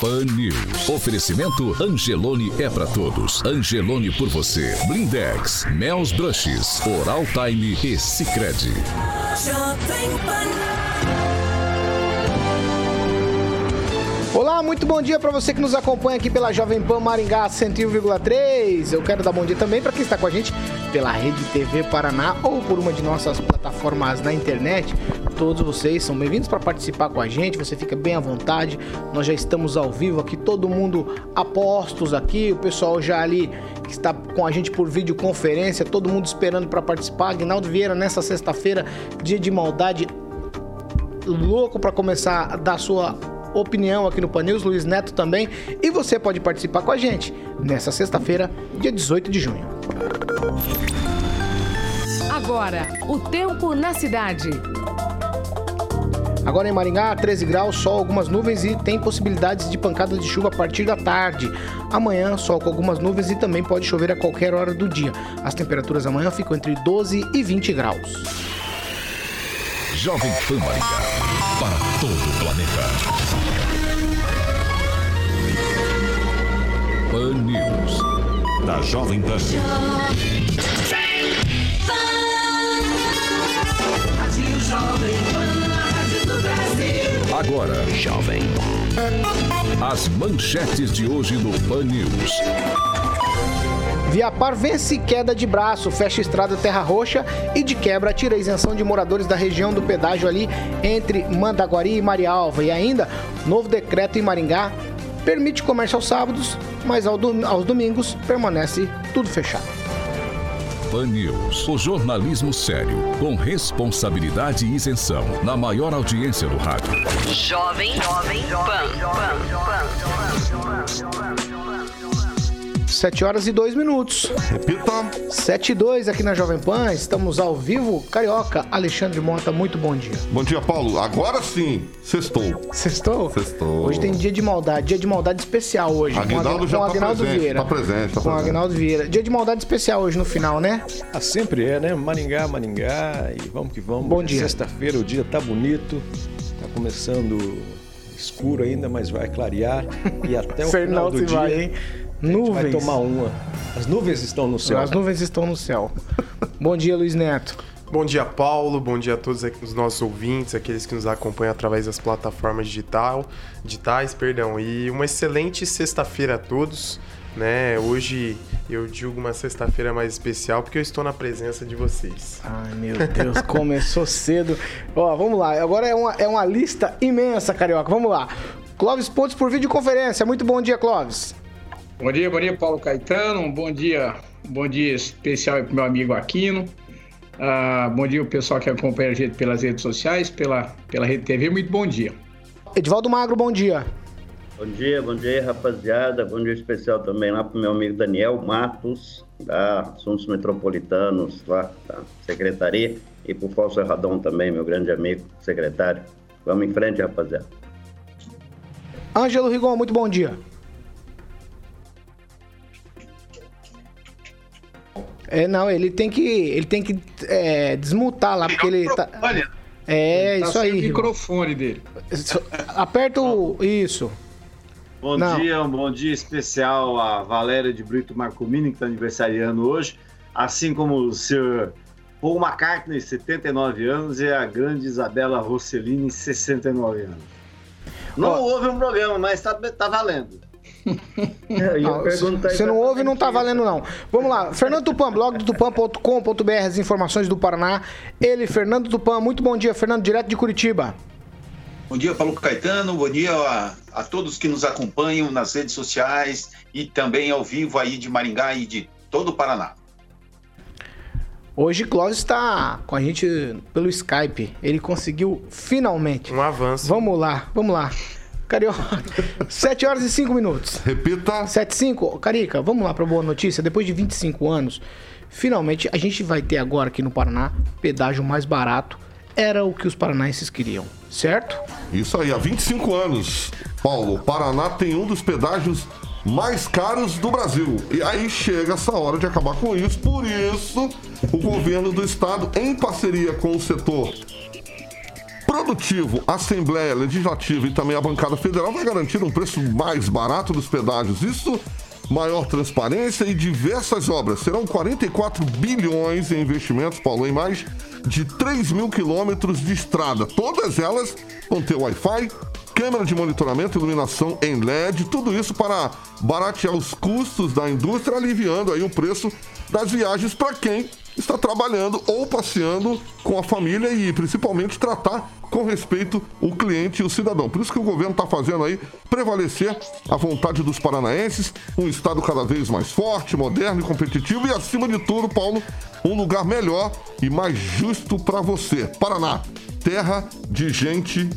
Pan News. Oferecimento Angelone é para todos. Angelone por você. Blindex, Mel's Brushes, Oral Time e Sicredi. Jovem Pan. Olá, muito bom dia para você que nos acompanha aqui pela Jovem Pan Maringá 101,3. Eu quero dar bom dia também para quem está com a gente pela Rede TV Paraná ou por uma de nossas plataformas na internet. Todos vocês são bem-vindos para participar com a gente. Você fica bem à vontade. Nós já estamos ao vivo aqui, todo mundo a postos aqui. O pessoal já ali que está com a gente por videoconferência, todo mundo esperando para participar. Aguinaldo Vieira nessa sexta-feira, dia de maldade, louco para começar a dar sua opinião aqui no Pan News, Luiz Neto também. E você pode participar com a gente nessa sexta-feira, dia 18 de junho. Agora, o tempo na cidade. Agora em Maringá, 13 graus, sol, algumas nuvens e tem possibilidades de pancadas de chuva a partir da tarde. Amanhã, sol com algumas nuvens e também pode chover a qualquer hora do dia. As temperaturas amanhã ficam entre 12 e 20 graus. Jovem Pan Maringá, para todo o planeta. Pan News, da Jovem Pan. Agora, Jovem. As manchetes de hoje no Pan News. Viapar vence queda de braço, fecha estrada Terra Roxa e de quebra tira a isenção de moradores da região do pedágio ali entre Mandaguari e Marialva. E ainda, novo decreto em Maringá permite comércio aos sábados, mas aos domingos permanece tudo fechado. Pan News, o jornalismo sério, com responsabilidade e isenção, na maior audiência do rádio. Jovem, jovem, Pan. pan, pan, pan 7 horas e 2 minutos. Repita. 7 e 2 aqui na Jovem Pan. Estamos ao vivo. Carioca, Alexandre Mota, muito bom dia. Bom dia, Paulo. Agora sim, sextou. Sextou? Sextou. Hoje tem dia de maldade, dia de maldade especial hoje. Aguinaldo já com tá Aguinaldo presente, Vieira. Tá presente, tá com presente. Aguinaldo Vieira. Dia de maldade especial hoje no final, né? Ah, sempre é, né? Maringá, Maringá e vamos que vamos. Bom dia. Sexta-feira o dia tá bonito. Tá começando escuro ainda, mas vai clarear. E até o final do dia... Vai, hein? Nuvens. vai tomar uma. As nuvens estão no céu. As nuvens estão no céu. Bom dia, Luiz Neto. Bom dia, Paulo. Bom dia a todos os nossos ouvintes, aqueles que nos acompanham através das plataformas digital, digitais, perdão. E uma excelente sexta-feira a todos. Né? Hoje eu digo uma sexta-feira mais especial porque eu estou na presença de vocês. Ai, meu Deus, começou cedo. Ó, vamos lá. Agora é uma, é uma lista imensa, Carioca. Vamos lá. Clóvis Pontes por videoconferência. Muito bom dia, Clóvis. Bom dia, bom dia, Paulo Caetano. Um bom dia, um bom dia especial para meu amigo Aquino. Uh, bom dia o pessoal que acompanha a gente pelas redes sociais, pela, pela Rede TV. Muito bom dia. Edivaldo Magro, bom dia. Bom dia, bom dia, rapaziada. Bom dia especial também lá para o meu amigo Daniel Matos, da Assuntos Metropolitanos, lá da Secretaria, e para o Fausto Radon também, meu grande amigo, secretário. Vamos em frente, rapaziada. Ângelo Rigon, muito bom dia. É, não, ele tem que, ele tem que é, desmutar lá, porque ele tá... É, ele tá isso aí. o microfone dele. Aperta o... Isso. Bom não. dia, um bom dia especial a Valéria de Brito Marcomini, que está aniversariando hoje, assim como o senhor Paul McCartney, 79 anos, e a grande Isabela Rossellini, 69 anos. Não oh. houve um programa, mas está tá valendo. Não, você não ouve, não tá valendo não. Vamos lá, Fernando Tupan, blog do tupan.com.br, as informações do Paraná. Ele, Fernando Tupan, muito bom dia, Fernando, direto de Curitiba. Bom dia, Paulo Caetano, bom dia a, a todos que nos acompanham nas redes sociais e também ao vivo aí de Maringá e de todo o Paraná. Hoje Clóvis está com a gente pelo Skype. Ele conseguiu finalmente. Um avanço. Vamos lá, vamos lá. Carioca, 7 horas e 5 minutos. Repita. 7 e 5. Carica, vamos lá para boa notícia. Depois de 25 anos, finalmente a gente vai ter agora aqui no Paraná pedágio mais barato. Era o que os paranaenses queriam, certo? Isso aí, há 25 anos, Paulo, o Paraná tem um dos pedágios mais caros do Brasil. E aí chega essa hora de acabar com isso. Por isso, o governo do estado, em parceria com o setor produtivo, Assembleia Legislativa e também a bancada federal, vai garantir um preço mais barato dos pedágios. Isso maior transparência e diversas obras. Serão 44 bilhões em investimentos, Paulo, em mais de 3 mil quilômetros de estrada. Todas elas vão ter Wi-Fi, câmera de monitoramento, iluminação em LED, tudo isso para baratear os custos da indústria, aliviando aí o preço das viagens para quem está trabalhando ou passeando com a família e principalmente tratar com respeito o cliente e o cidadão. Por isso que o governo está fazendo aí prevalecer a vontade dos paranaenses, um estado cada vez mais forte, moderno e competitivo e acima de tudo, Paulo, um lugar melhor e mais justo para você. Paraná, terra de gente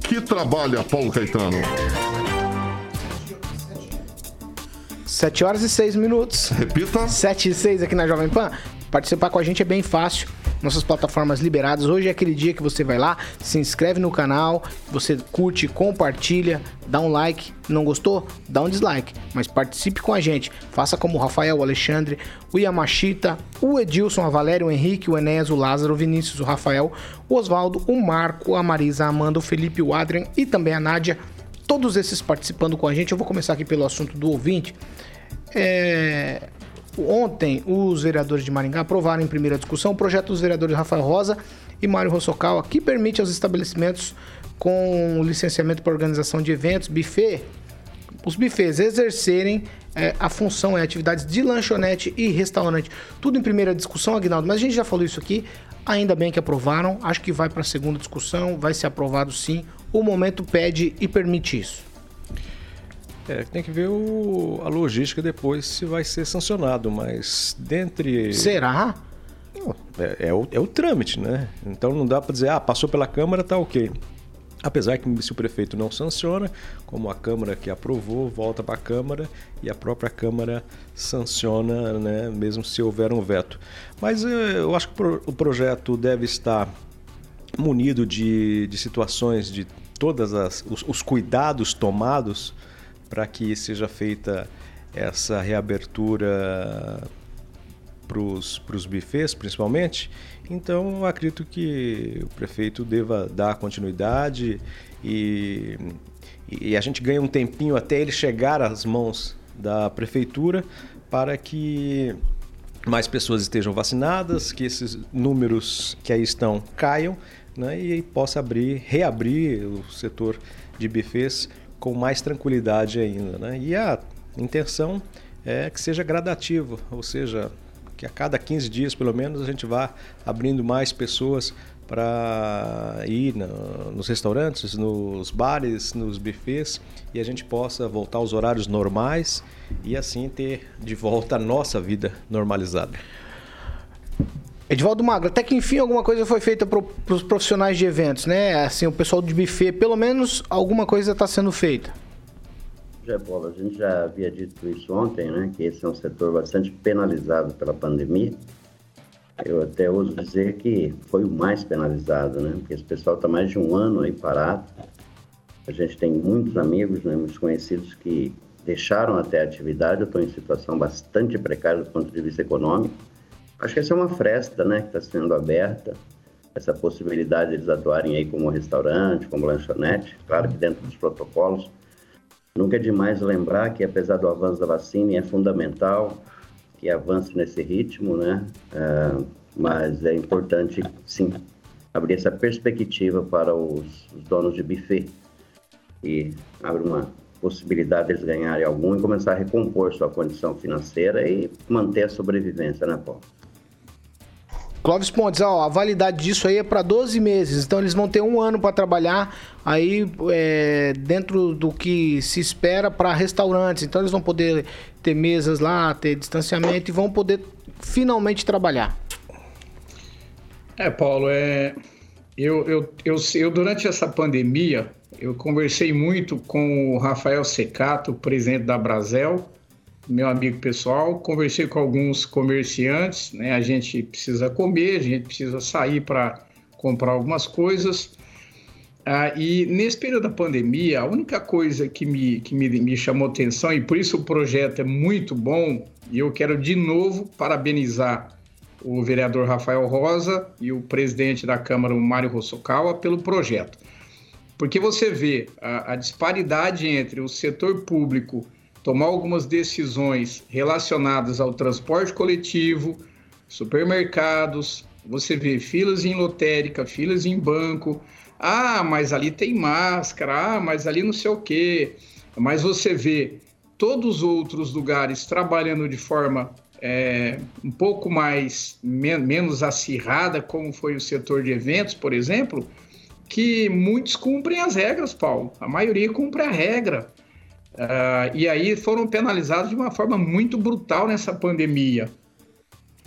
que trabalha, Paulo Caetano? 7 horas e 6 minutos. Repita. 7 e 6 aqui na Jovem Pan. Participar com a gente é bem fácil. Nossas plataformas liberadas. Hoje é aquele dia que você vai lá, se inscreve no canal, você curte, compartilha, dá um like. Não gostou? Dá um dislike. Mas participe com a gente. Faça como o Rafael, o Alexandre, o Yamashita, o Edilson, a Valéria, o Henrique, o Enéas, o Lázaro, o Vinícius, o Rafael, o Oswaldo, o Marco, a Marisa, a Amanda, o Felipe, o Adrian e também a Nádia. Todos esses participando com a gente. Eu vou começar aqui pelo assunto do ouvinte. É, Ontem, os vereadores de Maringá aprovaram em primeira discussão o projeto dos vereadores Rafael Rosa e Mário Rossokawa, que permite aos estabelecimentos com licenciamento para organização de eventos, buffet, os buffets exercerem é, a função e atividades de lanchonete e restaurante. Tudo em primeira discussão, Agnaldo, mas a gente já falou isso aqui. Ainda bem que aprovaram, acho que vai para a segunda discussão, vai ser aprovado sim. O momento pede e permite isso. É, tem que ver o, a logística depois se vai ser sancionado, mas dentre. Será? Não, é, é, o, é o trâmite, né? Então não dá para dizer, ah, passou pela Câmara, tá ok. Apesar que se o prefeito não sanciona, como a Câmara que aprovou, volta para a Câmara e a própria Câmara sanciona, né, mesmo se houver um veto. Mas eh, eu acho que o projeto deve estar munido de, de situações, de todos os, os cuidados tomados para que seja feita essa reabertura para os bufês, principalmente. Então, acredito que o prefeito deva dar continuidade e, e a gente ganha um tempinho até ele chegar às mãos da prefeitura para que mais pessoas estejam vacinadas, que esses números que aí estão caiam né, e possa abrir, reabrir o setor de bufês com mais tranquilidade ainda. Né? E a intenção é que seja gradativo, ou seja, que a cada 15 dias, pelo menos, a gente vá abrindo mais pessoas para ir no, nos restaurantes, nos bares, nos buffets e a gente possa voltar aos horários normais e assim ter de volta a nossa vida normalizada. Edivaldo Magro, até que enfim alguma coisa foi feita para os profissionais de eventos, né? Assim, o pessoal de buffet, pelo menos alguma coisa está sendo feita. Já, Paulo, a gente já havia dito isso ontem, né? Que esse é um setor bastante penalizado pela pandemia. Eu até ouso dizer que foi o mais penalizado, né? Porque esse pessoal está mais de um ano aí parado. A gente tem muitos amigos, né, muitos conhecidos que deixaram até a atividade. Eu estou em situação bastante precária do ponto de vista econômico Acho que essa é uma fresta, né, que está sendo aberta, essa possibilidade de eles atuarem aí como restaurante, como lanchonete, claro que dentro dos protocolos. Nunca é demais lembrar que, apesar do avanço da vacina, é fundamental que avance nesse ritmo, né? É, mas é importante, sim, abrir essa perspectiva para os, os donos de buffet e abre uma possibilidade deles ganharem algum e começar a recompor sua condição financeira e manter a sobrevivência, né, Paulo? Clóvis Pontes, ó, a validade disso aí é para 12 meses, então eles vão ter um ano para trabalhar aí é, dentro do que se espera para restaurantes. Então eles vão poder ter mesas lá, ter distanciamento e vão poder finalmente trabalhar. É, Paulo, é, eu, eu, eu, eu durante essa pandemia eu conversei muito com o Rafael Secato, presidente da Brasel, meu amigo pessoal, conversei com alguns comerciantes, né? A gente precisa comer, a gente precisa sair para comprar algumas coisas. Ah, e nesse período da pandemia, a única coisa que, me, que me, me chamou atenção, e por isso o projeto é muito bom, e eu quero de novo parabenizar o vereador Rafael Rosa e o presidente da Câmara, o Mário Rossokawa, pelo projeto. Porque você vê a, a disparidade entre o setor público tomar algumas decisões relacionadas ao transporte coletivo, supermercados, você vê filas em lotérica, filas em banco. Ah, mas ali tem máscara, ah, mas ali não sei o quê. Mas você vê todos os outros lugares trabalhando de forma é, um pouco mais men menos acirrada, como foi o setor de eventos, por exemplo, que muitos cumprem as regras, Paulo. A maioria cumpre a regra. Uh, e aí foram penalizados de uma forma muito brutal nessa pandemia.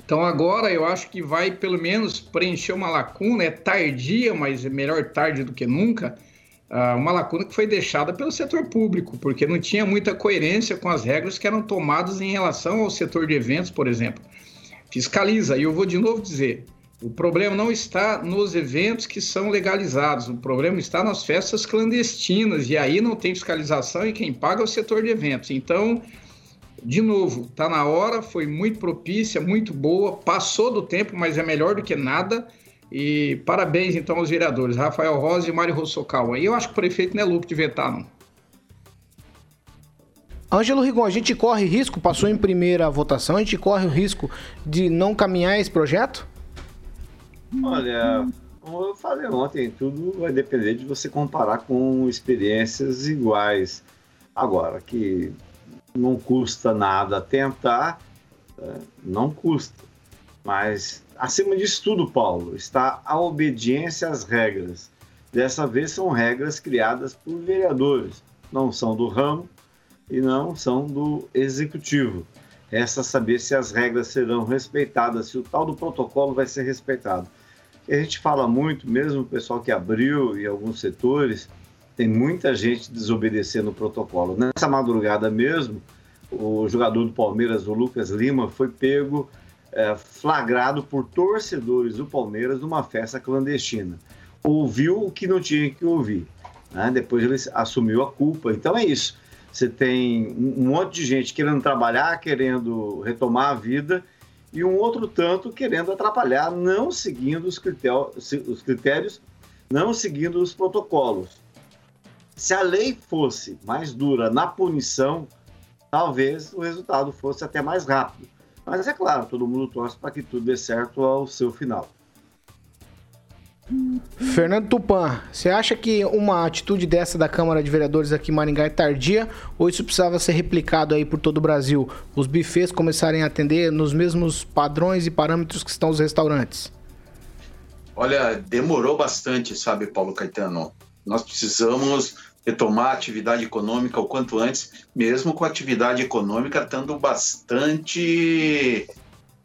Então agora eu acho que vai pelo menos preencher uma lacuna, é tardia, mas é melhor tarde do que nunca, uh, uma lacuna que foi deixada pelo setor público, porque não tinha muita coerência com as regras que eram tomadas em relação ao setor de eventos, por exemplo. Fiscaliza, e eu vou de novo dizer, o problema não está nos eventos que são legalizados, o problema está nas festas clandestinas, e aí não tem fiscalização e quem paga é o setor de eventos. Então, de novo, está na hora, foi muito propícia, muito boa, passou do tempo, mas é melhor do que nada. E parabéns então aos vereadores, Rafael Rosa e Mário Rossocal. E eu acho que o prefeito não é louco de vetar, não. Ângelo Rigon, a gente corre risco, passou em primeira votação, a gente corre o risco de não caminhar esse projeto? Olha, como eu falei ontem, tudo vai depender de você comparar com experiências iguais. Agora, que não custa nada tentar, é, não custa. Mas, acima disso tudo, Paulo, está a obediência às regras. Dessa vez são regras criadas por vereadores, não são do ramo e não são do executivo. Resta saber se as regras serão respeitadas, se o tal do protocolo vai ser respeitado. A gente fala muito, mesmo o pessoal que abriu e alguns setores, tem muita gente desobedecendo o protocolo. Nessa madrugada mesmo, o jogador do Palmeiras, o Lucas Lima, foi pego é, flagrado por torcedores do Palmeiras numa festa clandestina. Ouviu o que não tinha que ouvir. Né? Depois ele assumiu a culpa. Então é isso. Você tem um monte de gente querendo trabalhar, querendo retomar a vida e um outro tanto querendo atrapalhar, não seguindo os critérios, os critérios não seguindo os protocolos. Se a lei fosse mais dura na punição, talvez o resultado fosse até mais rápido. Mas é claro, todo mundo torce para que tudo dê certo ao seu final. Fernando Tupan, você acha que uma atitude dessa da Câmara de Vereadores aqui em Maringá é tardia ou isso precisava ser replicado aí por todo o Brasil? Os bufês começarem a atender nos mesmos padrões e parâmetros que estão os restaurantes? Olha, demorou bastante, sabe, Paulo Caetano? Nós precisamos retomar a atividade econômica o quanto antes, mesmo com a atividade econômica estando bastante,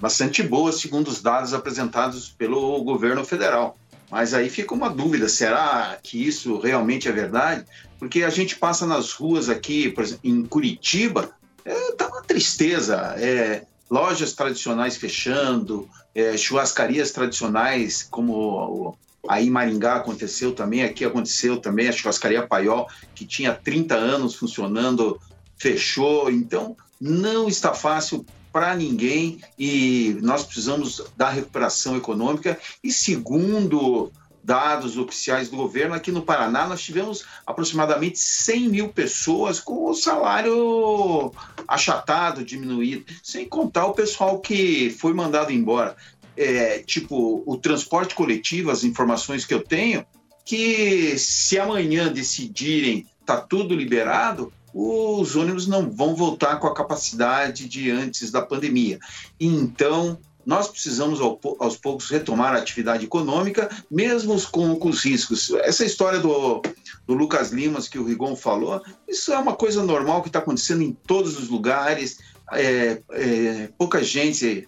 bastante boa, segundo os dados apresentados pelo governo federal. Mas aí fica uma dúvida: será que isso realmente é verdade? Porque a gente passa nas ruas aqui, por exemplo, em Curitiba, é, tá uma tristeza. É, lojas tradicionais fechando, é, churrascarias tradicionais, como aí em Maringá aconteceu também, aqui aconteceu também, a churrascaria Paiol, que tinha 30 anos funcionando, fechou. Então, não está fácil para ninguém e nós precisamos da recuperação econômica. E segundo dados oficiais do governo, aqui no Paraná nós tivemos aproximadamente 100 mil pessoas com o salário achatado, diminuído, sem contar o pessoal que foi mandado embora. É, tipo, o transporte coletivo, as informações que eu tenho, que se amanhã decidirem tá tudo liberado, os ônibus não vão voltar com a capacidade de antes da pandemia. Então, nós precisamos aos poucos retomar a atividade econômica, mesmo com, com os riscos. Essa história do, do, Lucas Limas que o Rigon falou, isso é uma coisa normal que está acontecendo em todos os lugares. É, é, pouca gente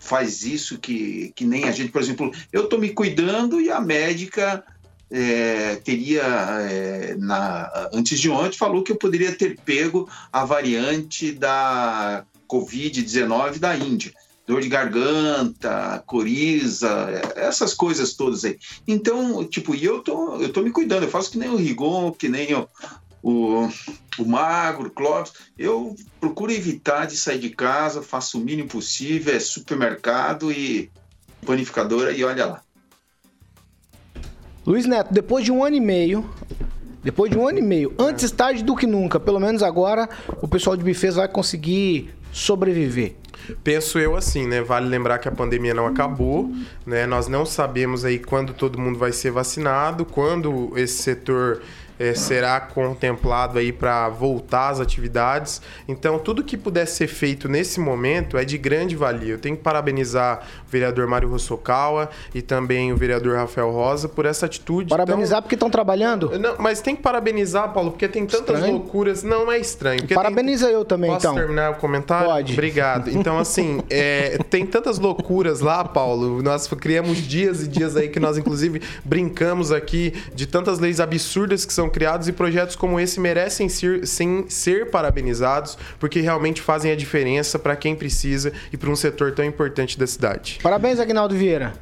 faz isso que, que nem a gente, por exemplo, eu estou me cuidando e a médica é, teria, é, na, antes de ontem, falou que eu poderia ter pego a variante da Covid-19 da Índia. Dor de garganta, coriza, essas coisas todas aí. Então, tipo, e eu tô, eu tô me cuidando, eu faço que nem o Rigon, que nem o, o, o Magro, o Clóvis, eu procuro evitar de sair de casa, faço o mínimo possível, é supermercado e panificadora e olha lá. Luiz Neto, depois de um ano e meio, depois de um ano e meio, antes tarde do que nunca, pelo menos agora, o pessoal de bufês vai conseguir sobreviver. Penso eu assim, né? Vale lembrar que a pandemia não acabou, né? Nós não sabemos aí quando todo mundo vai ser vacinado, quando esse setor é, será contemplado aí para voltar às atividades. Então, tudo que puder ser feito nesse momento é de grande valia. Eu tenho que parabenizar o vereador Mário Rossokawa e também o vereador Rafael Rosa por essa atitude. Parabenizar então, porque estão trabalhando? Não, mas tem que parabenizar, Paulo, porque tem tantas estranho. loucuras. Não, é estranho. Parabeniza tem... eu também, Posso então. terminar o comentário? Pode. Obrigado. Então, assim, é, tem tantas loucuras lá, Paulo. Nós criamos dias e dias aí que nós, inclusive, brincamos aqui de tantas leis absurdas que são criados e projetos como esse merecem ser, sem ser parabenizados, porque realmente fazem a diferença para quem precisa e para um setor tão importante da cidade. Parabéns, Agnaldo Vieira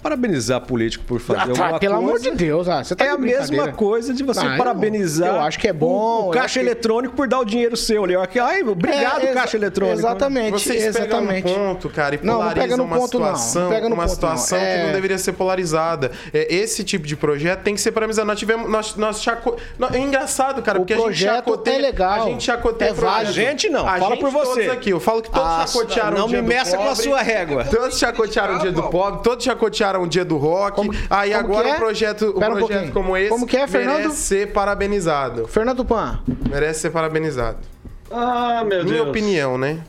parabenizar político por fazer ah, tá, alguma pelo coisa. amor de Deus, ah, você tá É a mesma coisa de você parabenizar. Eu, eu, acho que é bom. O, o caixa eletrônico por dar o dinheiro seu ali. Ai, obrigado, é, caixa eletrônico. Exatamente. Vocês exatamente. pegam um ponto, cara, e polarizam não, não uma situação, não. Não uma ponto, situação é... que não deveria ser polarizada. É, esse tipo de projeto tem que ser parabenizado. Nós tivemos. Nós, nós chaco... É engraçado, cara, o porque a gente chacoteia. É legal. A gente chacoteia. É A gente não. A Fala gente por você. aqui. Eu falo que todos ah, chacotearam o dia do pobre. Não me meça com a sua régua. Todos chacotearam o dia do pobre, todos chacotearam o dia do rock. Como, aí como agora é? um projeto, um projeto um como esse como que é, Fernando? merece ser parabenizado. Fernando Pan. Merece ser parabenizado. Ah, meu Minha Deus. opinião, né?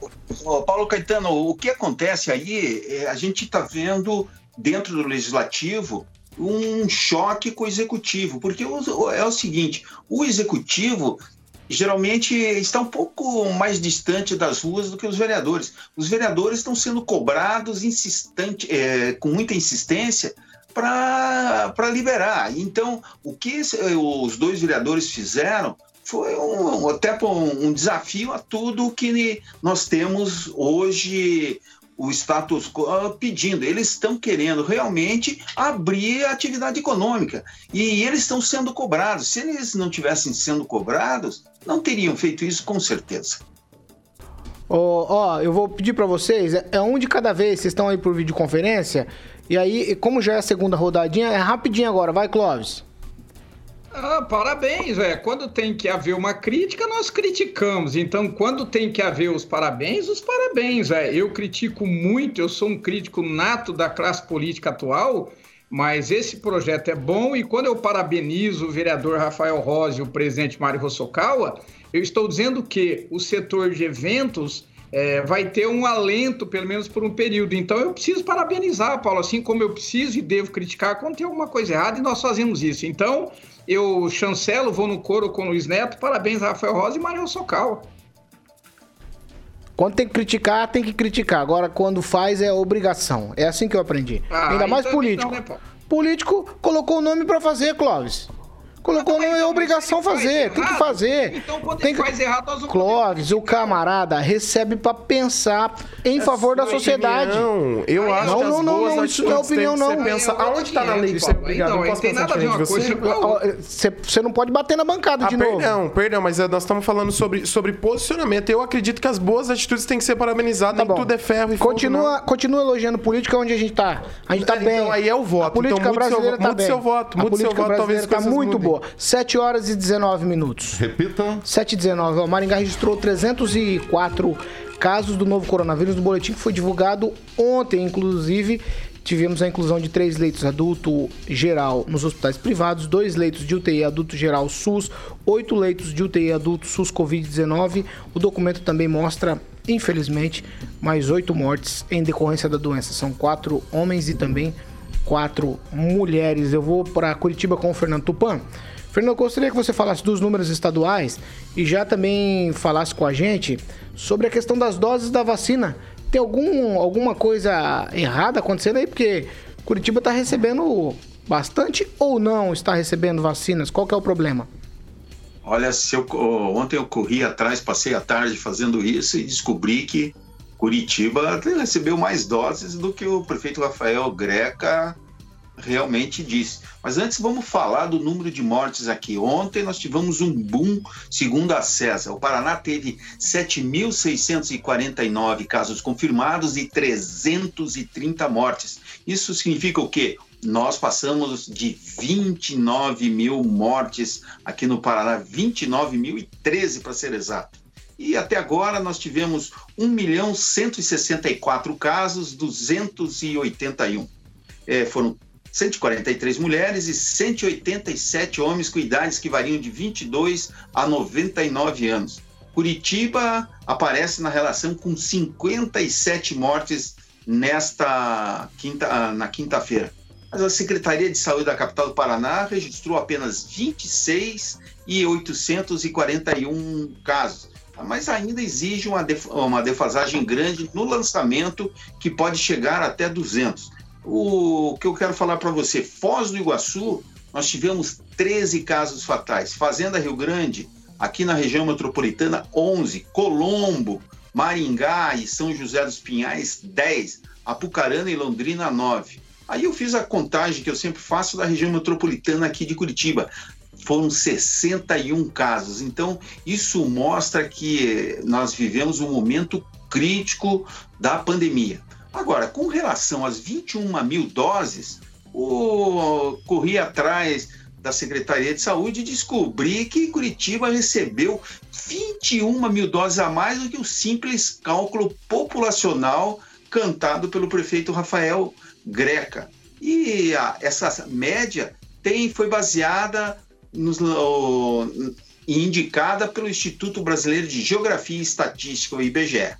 Ô, Paulo Caetano, o que acontece aí, é, a gente está vendo dentro do legislativo um choque com o executivo, porque é o seguinte: o executivo geralmente está um pouco mais distante das ruas do que os vereadores. Os vereadores estão sendo cobrados insistente, é, com muita insistência para liberar. Então, o que os dois vereadores fizeram foi um, até um, um desafio a tudo que nós temos hoje o status quo pedindo. Eles estão querendo realmente abrir a atividade econômica e eles estão sendo cobrados. Se eles não tivessem sendo cobrados, não teriam feito isso com certeza. Ó, oh, oh, eu vou pedir para vocês, é, é um de cada vez, vocês estão aí por videoconferência, e aí, como já é a segunda rodadinha, é rapidinho agora, vai Clóvis. Ah, parabéns, é. Quando tem que haver uma crítica, nós criticamos. Então, quando tem que haver os parabéns, os parabéns, é. Eu critico muito, eu sou um crítico nato da classe política atual, mas esse projeto é bom e quando eu parabenizo o vereador Rafael Rosa e o presidente Mário Rossokawa, eu estou dizendo que o setor de eventos é, vai ter um alento, pelo menos por um período. Então eu preciso parabenizar, Paulo, assim como eu preciso e devo criticar quando tem alguma coisa errada e nós fazemos isso. Então eu chancelo, vou no coro com o Luiz Neto, parabéns Rafael Rosa e Mário Socal. Quando tem que criticar, tem que criticar. Agora, quando faz, é obrigação. É assim que eu aprendi. Ah, Ainda mais político. Não, né, político colocou o nome para fazer, Clóvis. Colocou não, é obrigação fazer, tem que fazer. Então, quando tem que... faz errado, nós vamos Clóvis, o camarada recebe para pensar em é favor da sociedade. Não, eu acho não, que não, não, não, isso não é opinião, não. Pensa, aonde está na lei de ser obrigado? Não, não tem nada a ver uma coisa. Você, você não pode bater na bancada ah, de novo. Perdão, perdão, mas nós estamos falando sobre, sobre posicionamento. Eu acredito que as boas atitudes têm que ser parabenizadas, tá tudo é ferro e continua, fogo, Continua elogiando política onde a gente está. A gente está então, bem. Então aí é o voto. A política então, brasileira está bem. Mude seu voto, mude seu voto, talvez está muito boa. Boa. 7 horas e 19 minutos. Repita. 7 e 19. Maringá registrou 304 casos do novo coronavírus no boletim que foi divulgado ontem, inclusive tivemos a inclusão de três leitos adulto geral nos hospitais privados, dois leitos de UTI adulto geral SUS, oito leitos de UTI adulto SUS Covid-19. O documento também mostra, infelizmente, mais oito mortes em decorrência da doença. São quatro homens e também quatro mulheres. Eu vou para Curitiba com o Fernando Tupan. Fernando, gostaria que você falasse dos números estaduais e já também falasse com a gente sobre a questão das doses da vacina tem algum, alguma coisa errada acontecendo aí? Porque Curitiba está recebendo bastante ou não está recebendo vacinas? Qual que é o problema? Olha, eu, ontem eu corri atrás, passei a tarde fazendo isso e descobri que Curitiba recebeu mais doses do que o prefeito Rafael Greca realmente disse. Mas antes vamos falar do número de mortes aqui. Ontem nós tivemos um boom, segundo a César. O Paraná teve 7.649 casos confirmados e 330 mortes. Isso significa o quê? Nós passamos de 29 mil mortes aqui no Paraná, 29.013 para ser exato. E até agora nós tivemos 1 milhão 164 casos, 281. É, foram 143 mulheres e 187 homens com idades que variam de 22 a 99 anos. Curitiba aparece na relação com 57 mortes nesta quinta, na quinta-feira. Mas a Secretaria de Saúde da capital do Paraná registrou apenas 26 e 841 casos. Mas ainda exige uma, uma defasagem grande no lançamento, que pode chegar até 200 o que eu quero falar para você, Foz do Iguaçu, nós tivemos 13 casos fatais. Fazenda Rio Grande, aqui na região metropolitana, 11. Colombo, Maringá e São José dos Pinhais, 10. Apucarana e Londrina, 9. Aí eu fiz a contagem que eu sempre faço da região metropolitana aqui de Curitiba. Foram 61 casos. Então, isso mostra que nós vivemos um momento crítico da pandemia. Agora, com relação às 21 mil doses, o, corri atrás da Secretaria de Saúde e descobri que Curitiba recebeu 21 mil doses a mais do que o simples cálculo populacional cantado pelo prefeito Rafael Greca. E a, essa média tem, foi baseada nos, indicada pelo Instituto Brasileiro de Geografia e Estatística, o IBGE.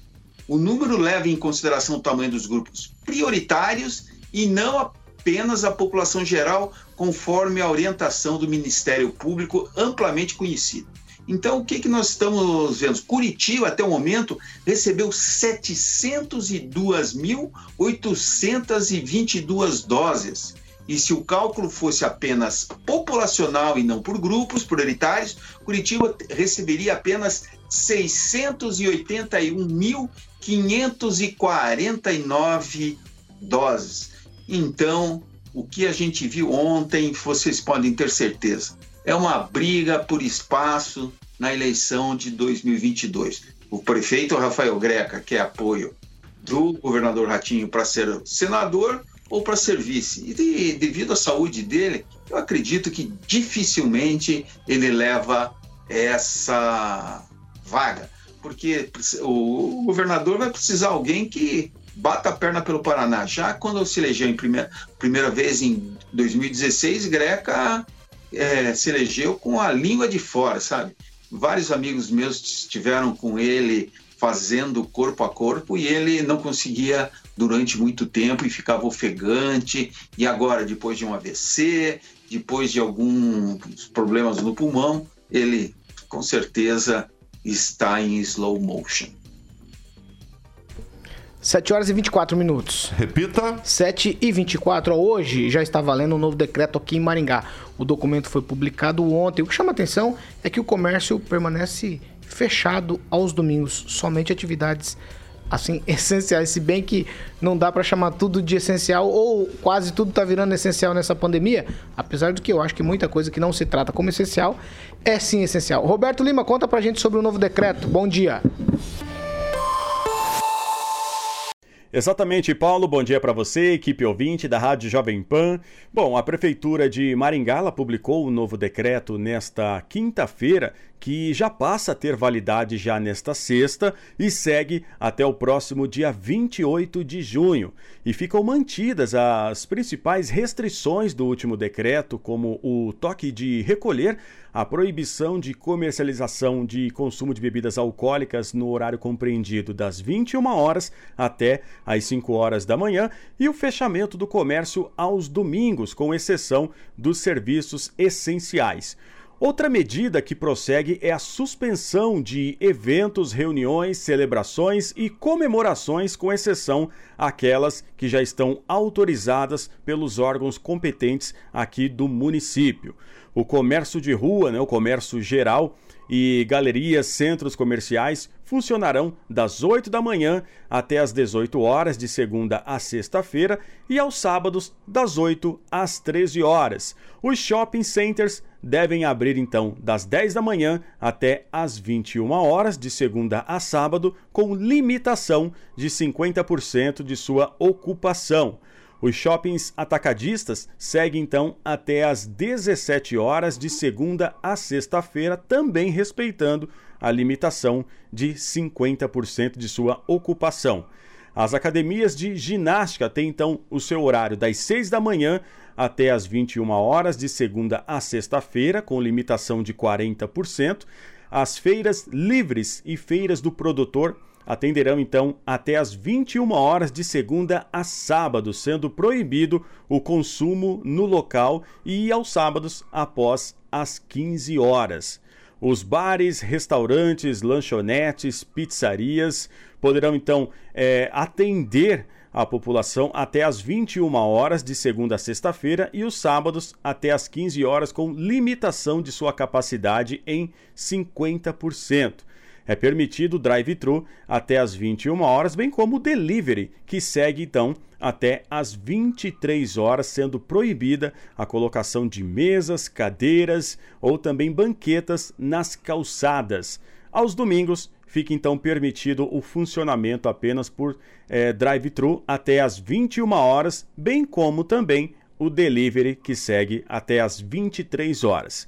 O número leva em consideração o tamanho dos grupos prioritários e não apenas a população geral, conforme a orientação do Ministério Público amplamente conhecida. Então, o que, que nós estamos vendo? Curitiba, até o momento, recebeu 702.822 doses. E se o cálculo fosse apenas populacional e não por grupos prioritários, Curitiba receberia apenas 681.549 doses. Então, o que a gente viu ontem, vocês podem ter certeza, é uma briga por espaço na eleição de 2022. O prefeito Rafael Greca quer apoio do governador Ratinho para ser senador ou para ser vice. E de, devido à saúde dele, eu acredito que dificilmente ele leva essa vaga, porque o governador vai precisar de alguém que bata a perna pelo Paraná. Já quando se elegeu em primeira, primeira vez em 2016, Greca é, se elegeu com a língua de fora, sabe? Vários amigos meus estiveram com ele fazendo corpo a corpo e ele não conseguia durante muito tempo e ficava ofegante. E agora, depois de um AVC, depois de alguns problemas no pulmão, ele com certeza está em slow motion. 7 horas e 24 minutos. Repita. 7 e 24. Hoje já está valendo um novo decreto aqui em Maringá. O documento foi publicado ontem. O que chama atenção é que o comércio permanece fechado aos domingos. Somente atividades assim essenciais, se bem que não dá para chamar tudo de essencial ou quase tudo está virando essencial nessa pandemia, apesar do que eu acho que muita coisa que não se trata como essencial é sim essencial. Roberto Lima, conta pra gente sobre o novo decreto. Bom dia. Exatamente, Paulo. Bom dia para você, equipe ouvinte da Rádio Jovem Pan. Bom, a Prefeitura de Maringá publicou o um novo decreto nesta quinta-feira que já passa a ter validade já nesta sexta e segue até o próximo dia 28 de junho. E ficam mantidas as principais restrições do último decreto, como o toque de recolher, a proibição de comercialização de consumo de bebidas alcoólicas no horário compreendido das 21 horas até às 5 horas da manhã e o fechamento do comércio aos domingos, com exceção dos serviços essenciais. Outra medida que prossegue é a suspensão de eventos, reuniões, celebrações e comemorações, com exceção aquelas que já estão autorizadas pelos órgãos competentes aqui do município. O comércio de rua, né, o comércio geral, e galerias, centros comerciais funcionarão das 8 da manhã até as 18 horas de segunda a sexta-feira e aos sábados das 8 às 13 horas. Os shopping centers devem abrir então das 10 da manhã até as 21 horas de segunda a sábado com limitação de 50% de sua ocupação. Os shoppings atacadistas seguem então até às 17 horas de segunda a sexta-feira, também respeitando a limitação de 50% de sua ocupação. As academias de ginástica têm então o seu horário das 6 da manhã até as 21 horas de segunda a sexta-feira, com limitação de 40%. As feiras livres e feiras do produtor atenderão então até as 21 horas de segunda a sábado, sendo proibido o consumo no local e aos sábados após as 15 horas. Os bares, restaurantes, lanchonetes, pizzarias poderão então é, atender a população até as 21 horas de segunda a sexta-feira e os sábados até as 15 horas com limitação de sua capacidade em 50%. É permitido o drive-thru até as 21 horas, bem como o delivery, que segue então até as 23 horas, sendo proibida a colocação de mesas, cadeiras ou também banquetas nas calçadas. Aos domingos, fica então permitido o funcionamento apenas por é, drive-thru até as 21 horas, bem como também o delivery que segue até as 23 horas.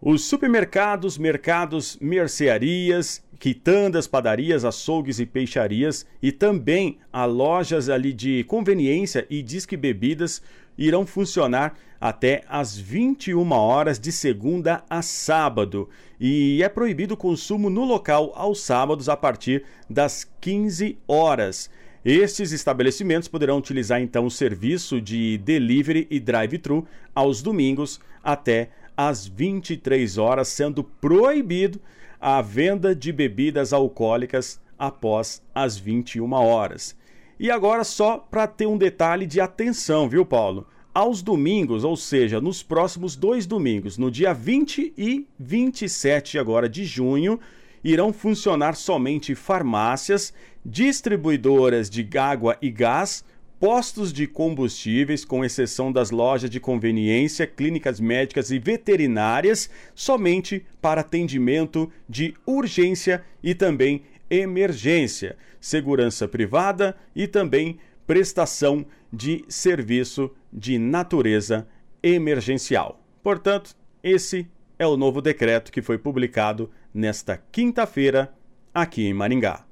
Os supermercados, mercados, mercearias, quitandas, padarias, açougues e peixarias e também a lojas ali de conveniência e disque bebidas irão funcionar até às 21 horas de segunda a sábado e é proibido o consumo no local aos sábados a partir das 15 horas. Estes estabelecimentos poderão utilizar então o serviço de delivery e drive-thru aos domingos até às 23 horas, sendo proibido a venda de bebidas alcoólicas após as 21 horas. E agora só para ter um detalhe de atenção, viu, Paulo? Aos domingos, ou seja, nos próximos dois domingos, no dia 20 e 27 agora de junho, irão funcionar somente farmácias, distribuidoras de água e gás, postos de combustíveis, com exceção das lojas de conveniência, clínicas médicas e veterinárias, somente para atendimento de urgência e também emergência, segurança privada e também prestação de serviço de natureza emergencial. Portanto, esse é o novo decreto que foi publicado nesta quinta-feira aqui em Maringá.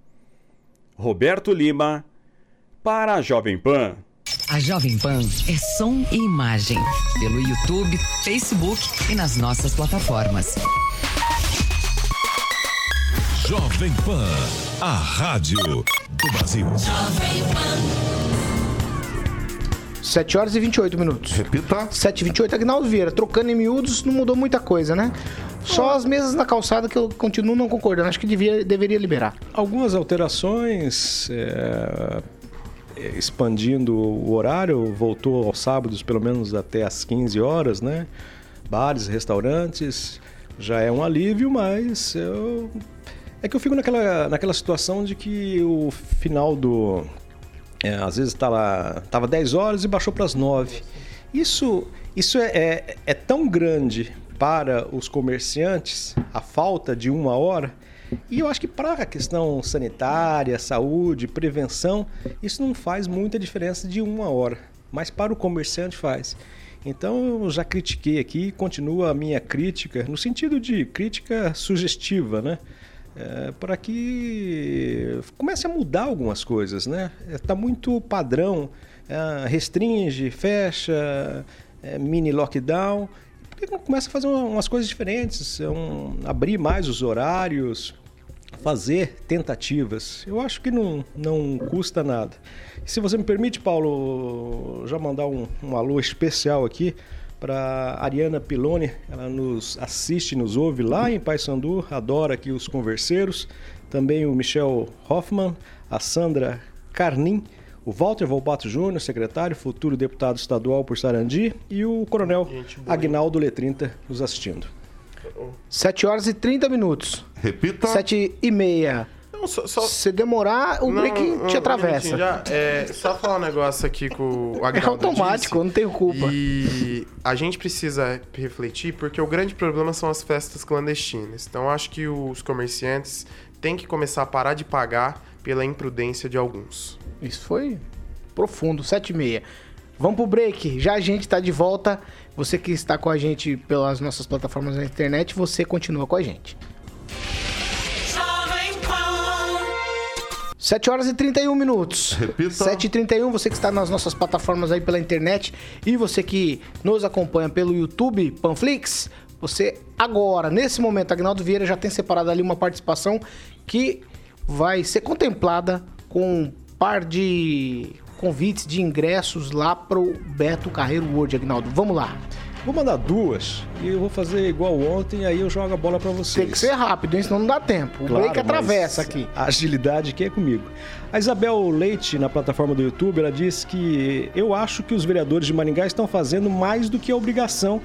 Roberto Lima para a Jovem Pan. A Jovem Pan é som e imagem. Pelo YouTube, Facebook e nas nossas plataformas. Jovem Pan, a rádio do Brasil. Jovem Pan. 7 horas e 28 minutos. Repita. 7 e 28. Agnaldo Vieira, trocando em miúdos, não mudou muita coisa, né? Só as mesas na calçada que eu continuo não concordando. Acho que devia, deveria liberar. Algumas alterações. É expandindo o horário, voltou aos sábados pelo menos até às 15 horas, né? Bares, restaurantes, já é um alívio, mas eu... é que eu fico naquela, naquela situação de que o final do. É, às vezes estava tava 10 horas e baixou para as 9. Isso, isso é, é, é tão grande para os comerciantes, a falta de uma hora, E eu acho que para a questão sanitária, saúde, prevenção, isso não faz muita diferença de uma hora, mas para o comerciante faz. Então eu já critiquei aqui, continua a minha crítica, no sentido de crítica sugestiva, né? É, para que comece a mudar algumas coisas, né? Está muito padrão, é, restringe, fecha, é, mini lockdown. Por que não começa a fazer umas coisas diferentes? Um, abrir mais os horários, fazer tentativas. Eu acho que não, não custa nada. se você me permite, Paulo, já mandar um, um alô especial aqui para Ariana Piloni, ela nos assiste, nos ouve lá em Paysandu, adora aqui os converseiros. Também o Michel Hoffman, a Sandra Carnim, o Walter Volpato Júnior, secretário, futuro deputado estadual por Sarandi, e o coronel Agnaldo Letrinta nos assistindo. 7 horas e 30 minutos. Repita. 7 e meia. Não, só, só... Se demorar, o não, break um, te atravessa. Já, é, só falar um negócio aqui com o Agnaldo É automático, disse, não tenho culpa. E a gente precisa refletir, porque o grande problema são as festas clandestinas. Então, acho que os comerciantes têm que começar a parar de pagar pela imprudência de alguns. Isso foi profundo, 7 e meia. Vamos pro break. Já a gente tá de volta. Você que está com a gente pelas nossas plataformas na internet, você continua com a gente. 7 horas e 31 minutos. Repita. 7 e 31 você que está nas nossas plataformas aí pela internet e você que nos acompanha pelo YouTube, Panflix, você agora, nesse momento, Agnaldo Vieira já tem separado ali uma participação que vai ser contemplada com um par de convites de ingressos lá pro Beto Carreiro World, Agnaldo. Vamos lá. Vou mandar duas e eu vou fazer igual ontem, aí eu jogo a bola para vocês. Tem que ser rápido, hein? senão não dá tempo. O claro, break atravessa aqui. A agilidade que é comigo. A Isabel Leite, na plataforma do YouTube, ela disse que eu acho que os vereadores de Maringá estão fazendo mais do que a obrigação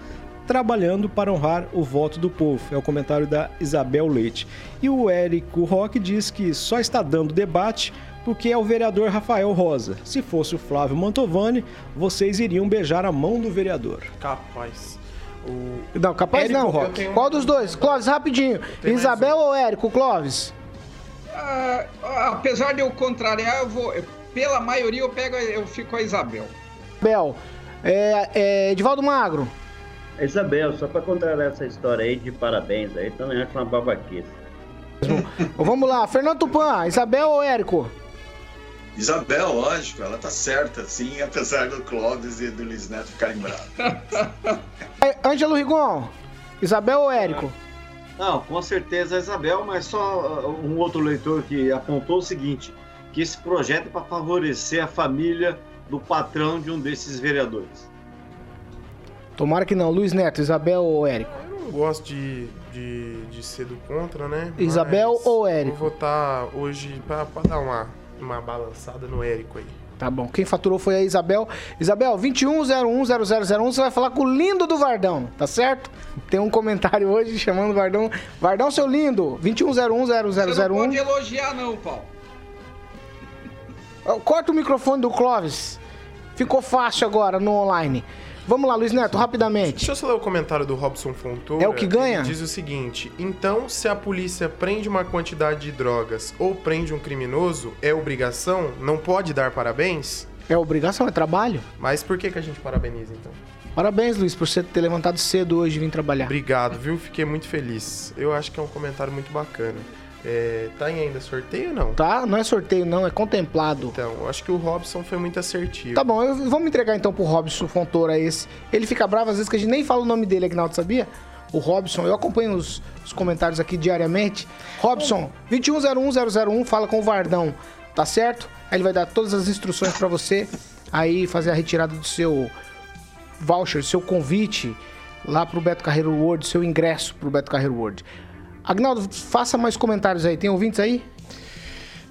trabalhando para honrar o voto do povo. É o comentário da Isabel Leite. E o Érico Roque diz que só está dando debate porque é o vereador Rafael Rosa. Se fosse o Flávio Mantovani, vocês iriam beijar a mão do vereador. Capaz. O... Não, capaz Érico não. Roque. Qual dos dois? Clóvis, rapidinho. Isabel ou Érico? Clóvis? Uh, apesar de eu contrariar, eu vou. Pela maioria eu pego, eu fico com a Isabel. Bel. É, é, Edivaldo Magro. Isabel, só para contrariar essa história aí de parabéns aí, também acho uma babaquice. Vamos lá, Fernando Tupan, Isabel ou Érico? Isabel, lógico, ela tá certa, sim, apesar do Clóvis e do Luiz Neto ficarem bravos. Ângelo Rigon, Isabel ou Érico? Não, com certeza Isabel, mas só uh, um outro leitor que apontou o seguinte, que esse projeto é para favorecer a família do patrão de um desses vereadores. Tomara que não. Luiz Neto, Isabel ou Érico? Eu não gosto de, de, de ser do contra, né? Isabel Mas ou Érico? Vou votar hoje para dar uma uma balançada no Érico aí. Tá bom. Quem faturou foi a Isabel. Isabel, 21010001, você vai falar com o lindo do Vardão, tá certo? Tem um comentário hoje chamando o Vardão. Vardão, seu lindo, 21010001. Você não pode elogiar não, Paulo. Corta o microfone do Clóvis. Ficou fácil agora no online. Vamos lá, Luiz Neto, rapidamente. Deixa eu só ler o comentário do Robson Fontoura. É o que ganha? Ele diz o seguinte: então, se a polícia prende uma quantidade de drogas ou prende um criminoso, é obrigação? Não pode dar parabéns? É obrigação, é trabalho. Mas por que, que a gente parabeniza então? Parabéns, Luiz, por você ter levantado cedo hoje e vir trabalhar. Obrigado, viu? Fiquei muito feliz. Eu acho que é um comentário muito bacana. É, tá em ainda sorteio ou não? Tá, não é sorteio não, é contemplado. Então, eu acho que o Robson foi muito assertivo. Tá bom, eu, vamos entregar então pro Robson Fontoura esse. Ele fica bravo às vezes que a gente nem fala o nome dele, Agnaldo, sabia? O Robson, eu acompanho os, os comentários aqui diariamente. Robson, 2101-001, fala com o Vardão, tá certo? Aí ele vai dar todas as instruções para você aí fazer a retirada do seu voucher, seu convite lá pro Beto Carreiro World, seu ingresso pro Beto Carreiro World. Agnaldo, faça mais comentários aí. Tem ouvintes aí?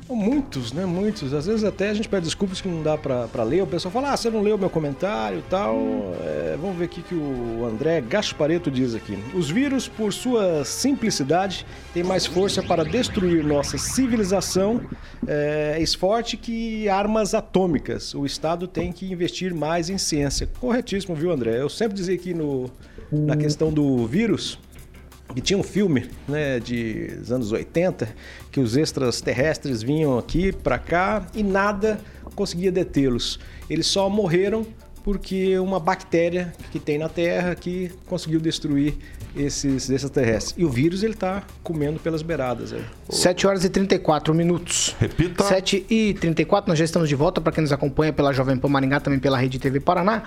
Muitos, né? Muitos. Às vezes até a gente pede desculpas que não dá para ler. O pessoal fala, ah, você não leu meu comentário e tal. É, vamos ver aqui que o André Gaspareto diz aqui. Os vírus, por sua simplicidade, têm mais força para destruir nossa civilização é, forte que armas atômicas. O Estado tem que investir mais em ciência. Corretíssimo, viu, André? Eu sempre dizia aqui no, na questão do vírus que tinha um filme né, de anos 80 que os extraterrestres vinham aqui para cá e nada conseguia detê-los. Eles só morreram porque uma bactéria que tem na Terra que conseguiu destruir esses extraterrestres. E o vírus ele tá comendo pelas beiradas. Aí. 7 horas e 34 minutos. Repita. 7 e 34, nós já estamos de volta para quem nos acompanha pela Jovem Pan Maringá, também pela Rede TV Paraná.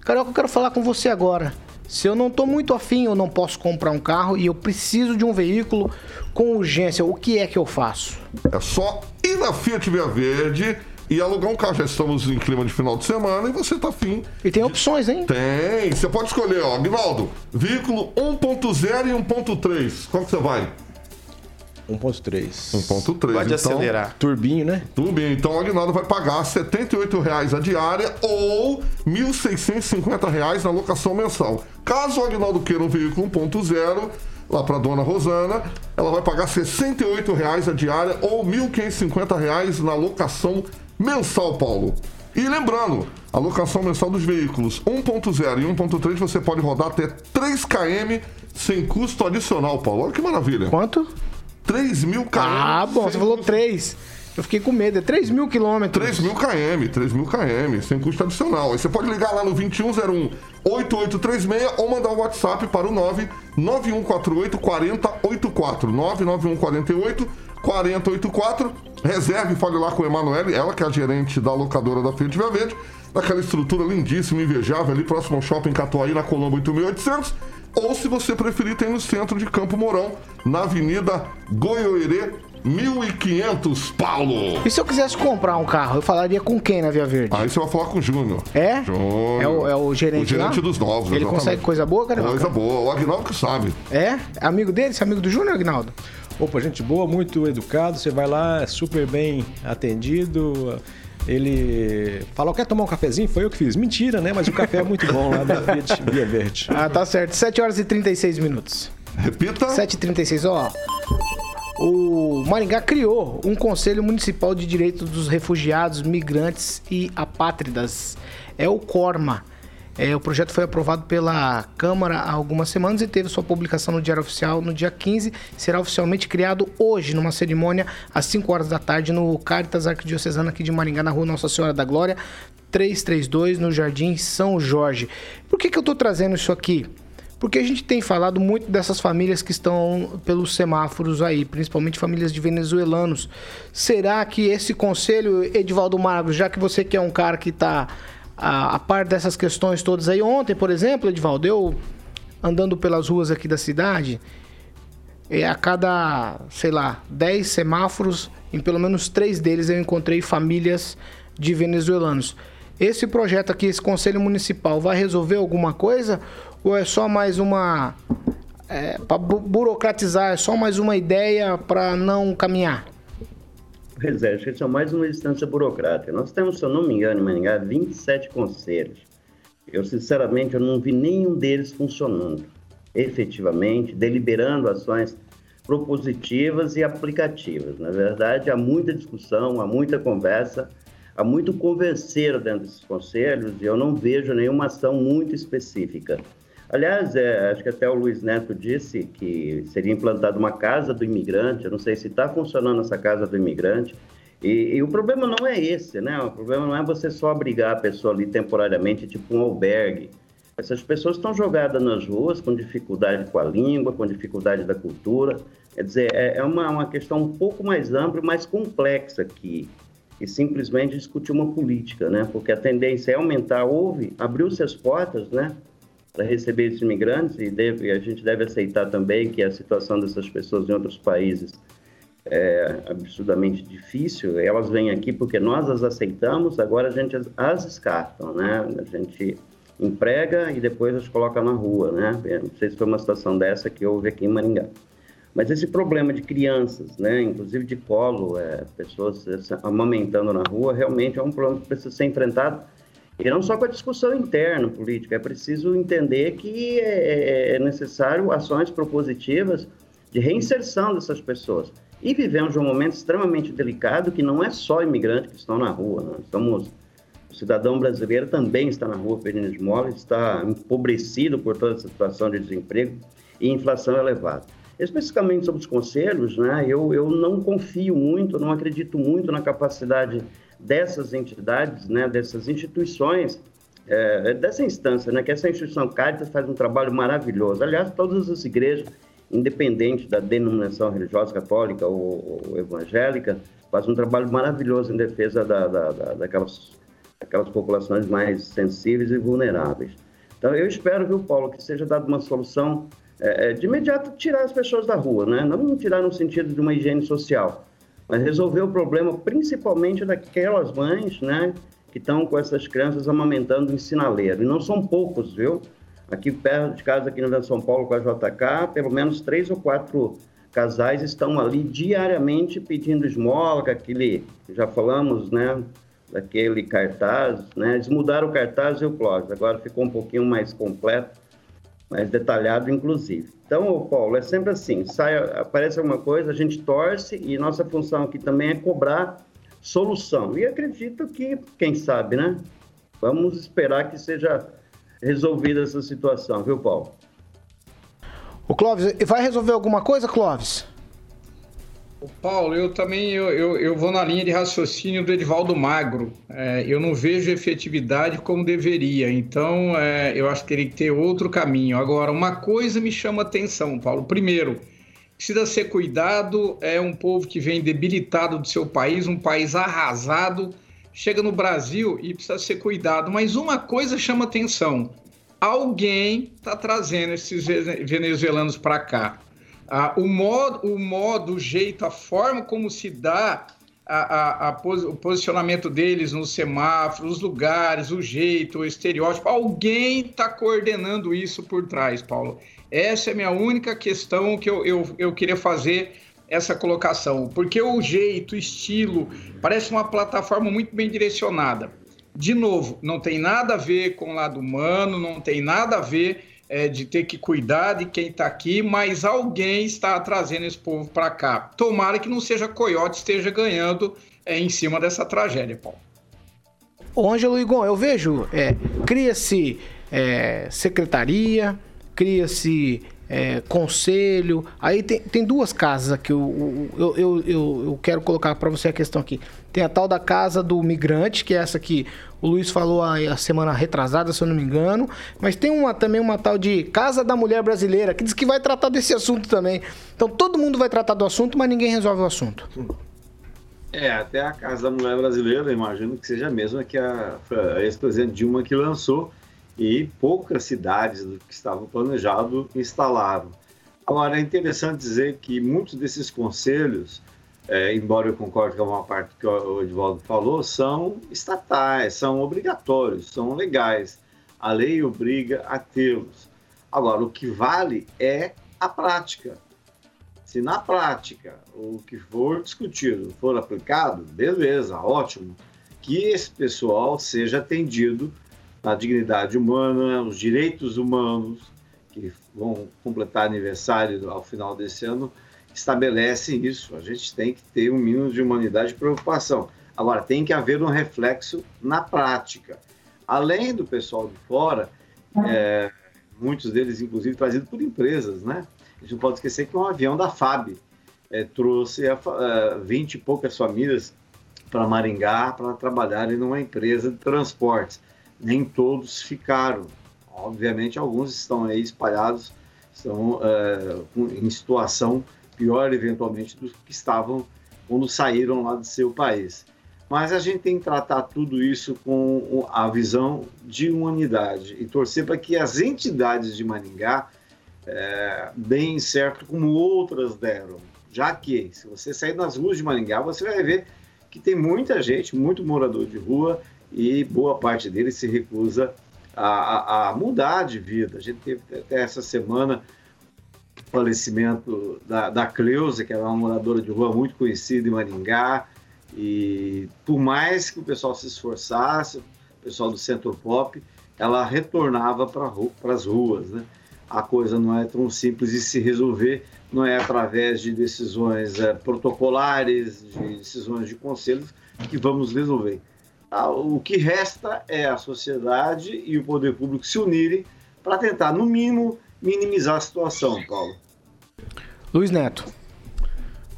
Carioca, eu quero falar com você agora. Se eu não estou muito afim, eu não posso comprar um carro e eu preciso de um veículo com urgência, o que é que eu faço? É só ir na Fiat Via Verde e alugar um carro. Já estamos em clima de final de semana e você tá afim. E tem opções, hein? Tem. Você pode escolher, ó. Aguinaldo, veículo 1.0 e 1.3. Qual que você vai? 1.3. 1.3. Pode então, acelerar. Turbinho, né? Turbinho. Então o Aguinaldo vai pagar R$ 78,00 a diária ou R$ 1.650 na locação mensal. Caso o Aguinaldo queira um veículo 1.0, lá para dona Rosana, ela vai pagar R$ 68,00 a diária ou R$ 1.550 na locação mensal, Paulo. E lembrando, a locação mensal dos veículos 1.0 e 1.3 você pode rodar até 3 km sem custo adicional, Paulo. Olha que maravilha. Quanto? 3 mil km. Ah, bom, você falou custo- 3. Eu fiquei com medo, é 3 mil quilômetros. 3 mil km, 3 mil km, sem custo adicional. Aí você pode ligar lá no 2101 8836 ou mandar um WhatsApp para o 99148 4084. 99148 4084. Reserve fale lá com a Emanuele, ela que é a gerente da locadora da Fiat Via Verde, naquela estrutura lindíssima, invejável ali próximo ao shopping Catuaí, na Colombo 8800. Ou se você preferir, tem no centro de Campo Mourão, na Avenida Goiôerê 1500, Paulo. E se eu quisesse comprar um carro, eu falaria com quem na Via Verde? Aí você vai falar com o Júnior. É? Júnior. É o, é o gerente O gerente lá? dos novos, Ele exatamente. consegue coisa boa, cara? Coisa boa. O Agnaldo que sabe. É? Amigo dele? Você é amigo do Júnior, Agnaldo? Opa, gente boa, muito educado. Você vai lá, é super bem atendido. Ele falou, quer tomar um cafezinho? Foi eu que fiz. Mentira, né? Mas o café é muito bom lá da Fiat Via Verde. Ah, tá certo. 7 horas e 36 minutos. Repita. 7h36, ó. O Maringá criou um Conselho Municipal de Direitos dos Refugiados, Migrantes e Apátridas. É o CORMA. É, o projeto foi aprovado pela Câmara há algumas semanas e teve sua publicação no Diário Oficial no dia 15. Será oficialmente criado hoje, numa cerimônia às 5 horas da tarde, no Caritas Arquidiocesana aqui de Maringá, na rua Nossa Senhora da Glória, 332, no Jardim São Jorge. Por que, que eu tô trazendo isso aqui? Porque a gente tem falado muito dessas famílias que estão pelos semáforos aí, principalmente famílias de venezuelanos. Será que esse conselho, Edivaldo Magros, já que você que é um cara que está a, a par dessas questões todas aí, ontem, por exemplo, Edivaldo, eu andando pelas ruas aqui da cidade, é, a cada, sei lá, 10 semáforos, em pelo menos três deles eu encontrei famílias de venezuelanos. Esse projeto aqui, esse conselho municipal, vai resolver alguma coisa? Ou é só mais uma. É, para burocratizar, é só mais uma ideia para não caminhar? Pois é, acho que isso é mais uma instância burocrática. Nós temos, se eu não me engano, em Maringá, 27 conselhos. Eu, sinceramente, eu não vi nenhum deles funcionando efetivamente, deliberando ações propositivas e aplicativas. Na verdade, há muita discussão, há muita conversa, há muito convencer dentro desses conselhos e eu não vejo nenhuma ação muito específica. Aliás, é, acho que até o Luiz Neto disse que seria implantada uma casa do imigrante. Eu não sei se está funcionando essa casa do imigrante. E, e, o problema não é esse, né? O problema não é você só abrigar a pessoa ali temporariamente, tipo um albergue. Essas pessoas estão jogadas nas ruas com dificuldade com a língua, com dificuldade da cultura. Quer dizer, é, é uma, uma questão um pouco mais ampla e mais complexa que e simplesmente discutir uma política, né? Porque a tendência é aumentar. Houve, abriu-se as portas, né? Para receber esses imigrantes e deve, a gente deve aceitar também que a situação dessas pessoas em outros países é absurdamente difícil. Elas vêm aqui porque nós as aceitamos, agora a gente as, descarta, né? A gente emprega e depois as coloca na rua, né? Não sei se foi uma situação dessa que houve aqui em Maringá. Mas esse problema de crianças, né, inclusive de colo, é, pessoas amamentando na rua, realmente é um problema que precisa ser enfrentado. E não só com a discussão interna política, é preciso entender que é, é necessário ações propositivas de reinserção dessas pessoas. E vivemos um momento extremamente delicado que não é só imigrantes que estão na rua. Nós estamos, o cidadão brasileiro também está na rua pedindo esmola, está empobrecido por toda essa situação de desemprego. e inflação elevada. Especificamente sobre os conselhos, né, eu, eu não confio muito, não acredito muito na capacidade dessas entidades, né, dessas instituições, é, dessa instância, né, que essa instituição Caritas faz um trabalho maravilhoso. Aliás, todas as igrejas, independente da denominação religiosa católica ou, ou evangélica, fazem um trabalho maravilhoso em defesa da, da, da, daquelas, daquelas populações mais sensíveis e vulneráveis. Então, eu espero, viu, Paulo, que seja dada uma solução é, é, de imediato tirar as pessoas da rua, né? Não tirar no sentido de uma higiene social, mas resolver o problema principalmente daquelas mães, né? Que estão com essas crianças amamentando em sinaleiro. E não são poucos, viu? Aqui perto de casa, aqui no São Paulo, com a JK, pelo menos três ou quatro casais estão ali diariamente pedindo esmola, aquele, já falamos, né? Daquele cartaz, né? Eles mudaram o cartaz e o Clóvis, agora ficou um pouquinho mais completo mais detalhado, inclusive. Então, Paulo, é sempre assim: sai, aparece alguma coisa, a gente torce e nossa função aqui também é cobrar solução. E acredito que, quem sabe, né? Vamos esperar que seja resolvida essa situação, viu, Paulo? O Clóvis, vai resolver alguma coisa, Clóvis? Paulo, eu também eu, eu, eu, vou na linha de raciocínio do Edivaldo Magro. É, eu não vejo efetividade como deveria, então é, eu acho que teria que ter outro caminho. Agora, uma coisa me chama atenção, Paulo. Primeiro, precisa ser cuidado, é um povo que vem debilitado do seu país, um país arrasado, chega no Brasil e precisa ser cuidado. Mas uma coisa chama atenção: alguém está trazendo esses venezuelanos para cá ah, o, modo, o modo, o jeito, a forma como se dá a, a, a pos, o posicionamento deles nos semáforos, os lugares, o jeito, o estereótipo. Alguém está coordenando isso por trás, Paulo. Essa é a minha única questão que eu, eu, eu queria fazer essa colocação, porque o jeito, o estilo, parece uma plataforma muito bem direcionada. De novo, não tem nada a ver com o lado humano, não tem nada a ver é, de ter que cuidar de quem está aqui, mas alguém está trazendo esse povo para cá. Tomara que não seja Coyote esteja ganhando é, em cima dessa tragédia, Paulo. Ô, Ângelo Igon, eu vejo, é, cria-se é, secretaria, cria-se é, conselho. Aí tem, tem duas casas aqui. Eu, eu, eu, eu, eu quero colocar para você a questão aqui. Tem a tal da casa do migrante, que é essa que o Luiz falou a, a, semana retrasada, se eu não me engano. Mas tem uma, também uma tal de Casa da Mulher Brasileira, que diz que vai tratar desse assunto também. Então todo mundo vai tratar do assunto, mas ninguém resolve o assunto. É, até a Casa da Mulher Brasileira, imagino que seja a mesma que a, a ex-presidente Dilma que lançou e poucas cidades do que estavam planejado instalaram. Agora, é interessante dizer que muitos desses conselhos é, embora eu concorde com uma parte que o Edvaldo falou, são estatais, são obrigatórios, são legais. A lei obriga a tê-los. Agora, o que vale é a prática. Se na prática o que for discutido for aplicado, beleza, ótimo. Que esse pessoal seja atendido na dignidade humana, os direitos humanos, que vão completar aniversário ao final desse ano, estabelece isso. A gente tem que ter um mínimo de humanidade e preocupação. Agora, tem que haver um reflexo na prática. Além do pessoal de fora, é, muitos deles, inclusive, trazidos por empresas, né? A gente não pode esquecer que um avião da FAB é, trouxe a, a 20 e poucas famílias para Maringá para trabalharem numa empresa de transportes. Nem todos ficaram. Obviamente, alguns estão aí espalhados, estão é, em situação pior, eventualmente, do que estavam quando saíram lá do seu país. Mas a gente tem que tratar tudo isso com a visão de humanidade e torcer para que as entidades de Maningá é, deem certo como outras deram. Já que, se você sair nas ruas de Maningá, você vai ver que tem muita gente, muito morador de rua, e boa parte deles se recusa a, a, a mudar de vida. A gente teve até essa semana falecimento da, da Cleusa, que era uma moradora de rua muito conhecida em Maringá, e por mais que o pessoal se esforçasse, o pessoal do Centro Pop, ela retornava para as ruas, né? A coisa não é tão simples de se resolver, não é através de decisões é, protocolares, de decisões de conselhos que vamos resolver. O que resta é a sociedade e o poder público se unirem para tentar, no mínimo, minimizar a situação, Paulo. Luiz Neto.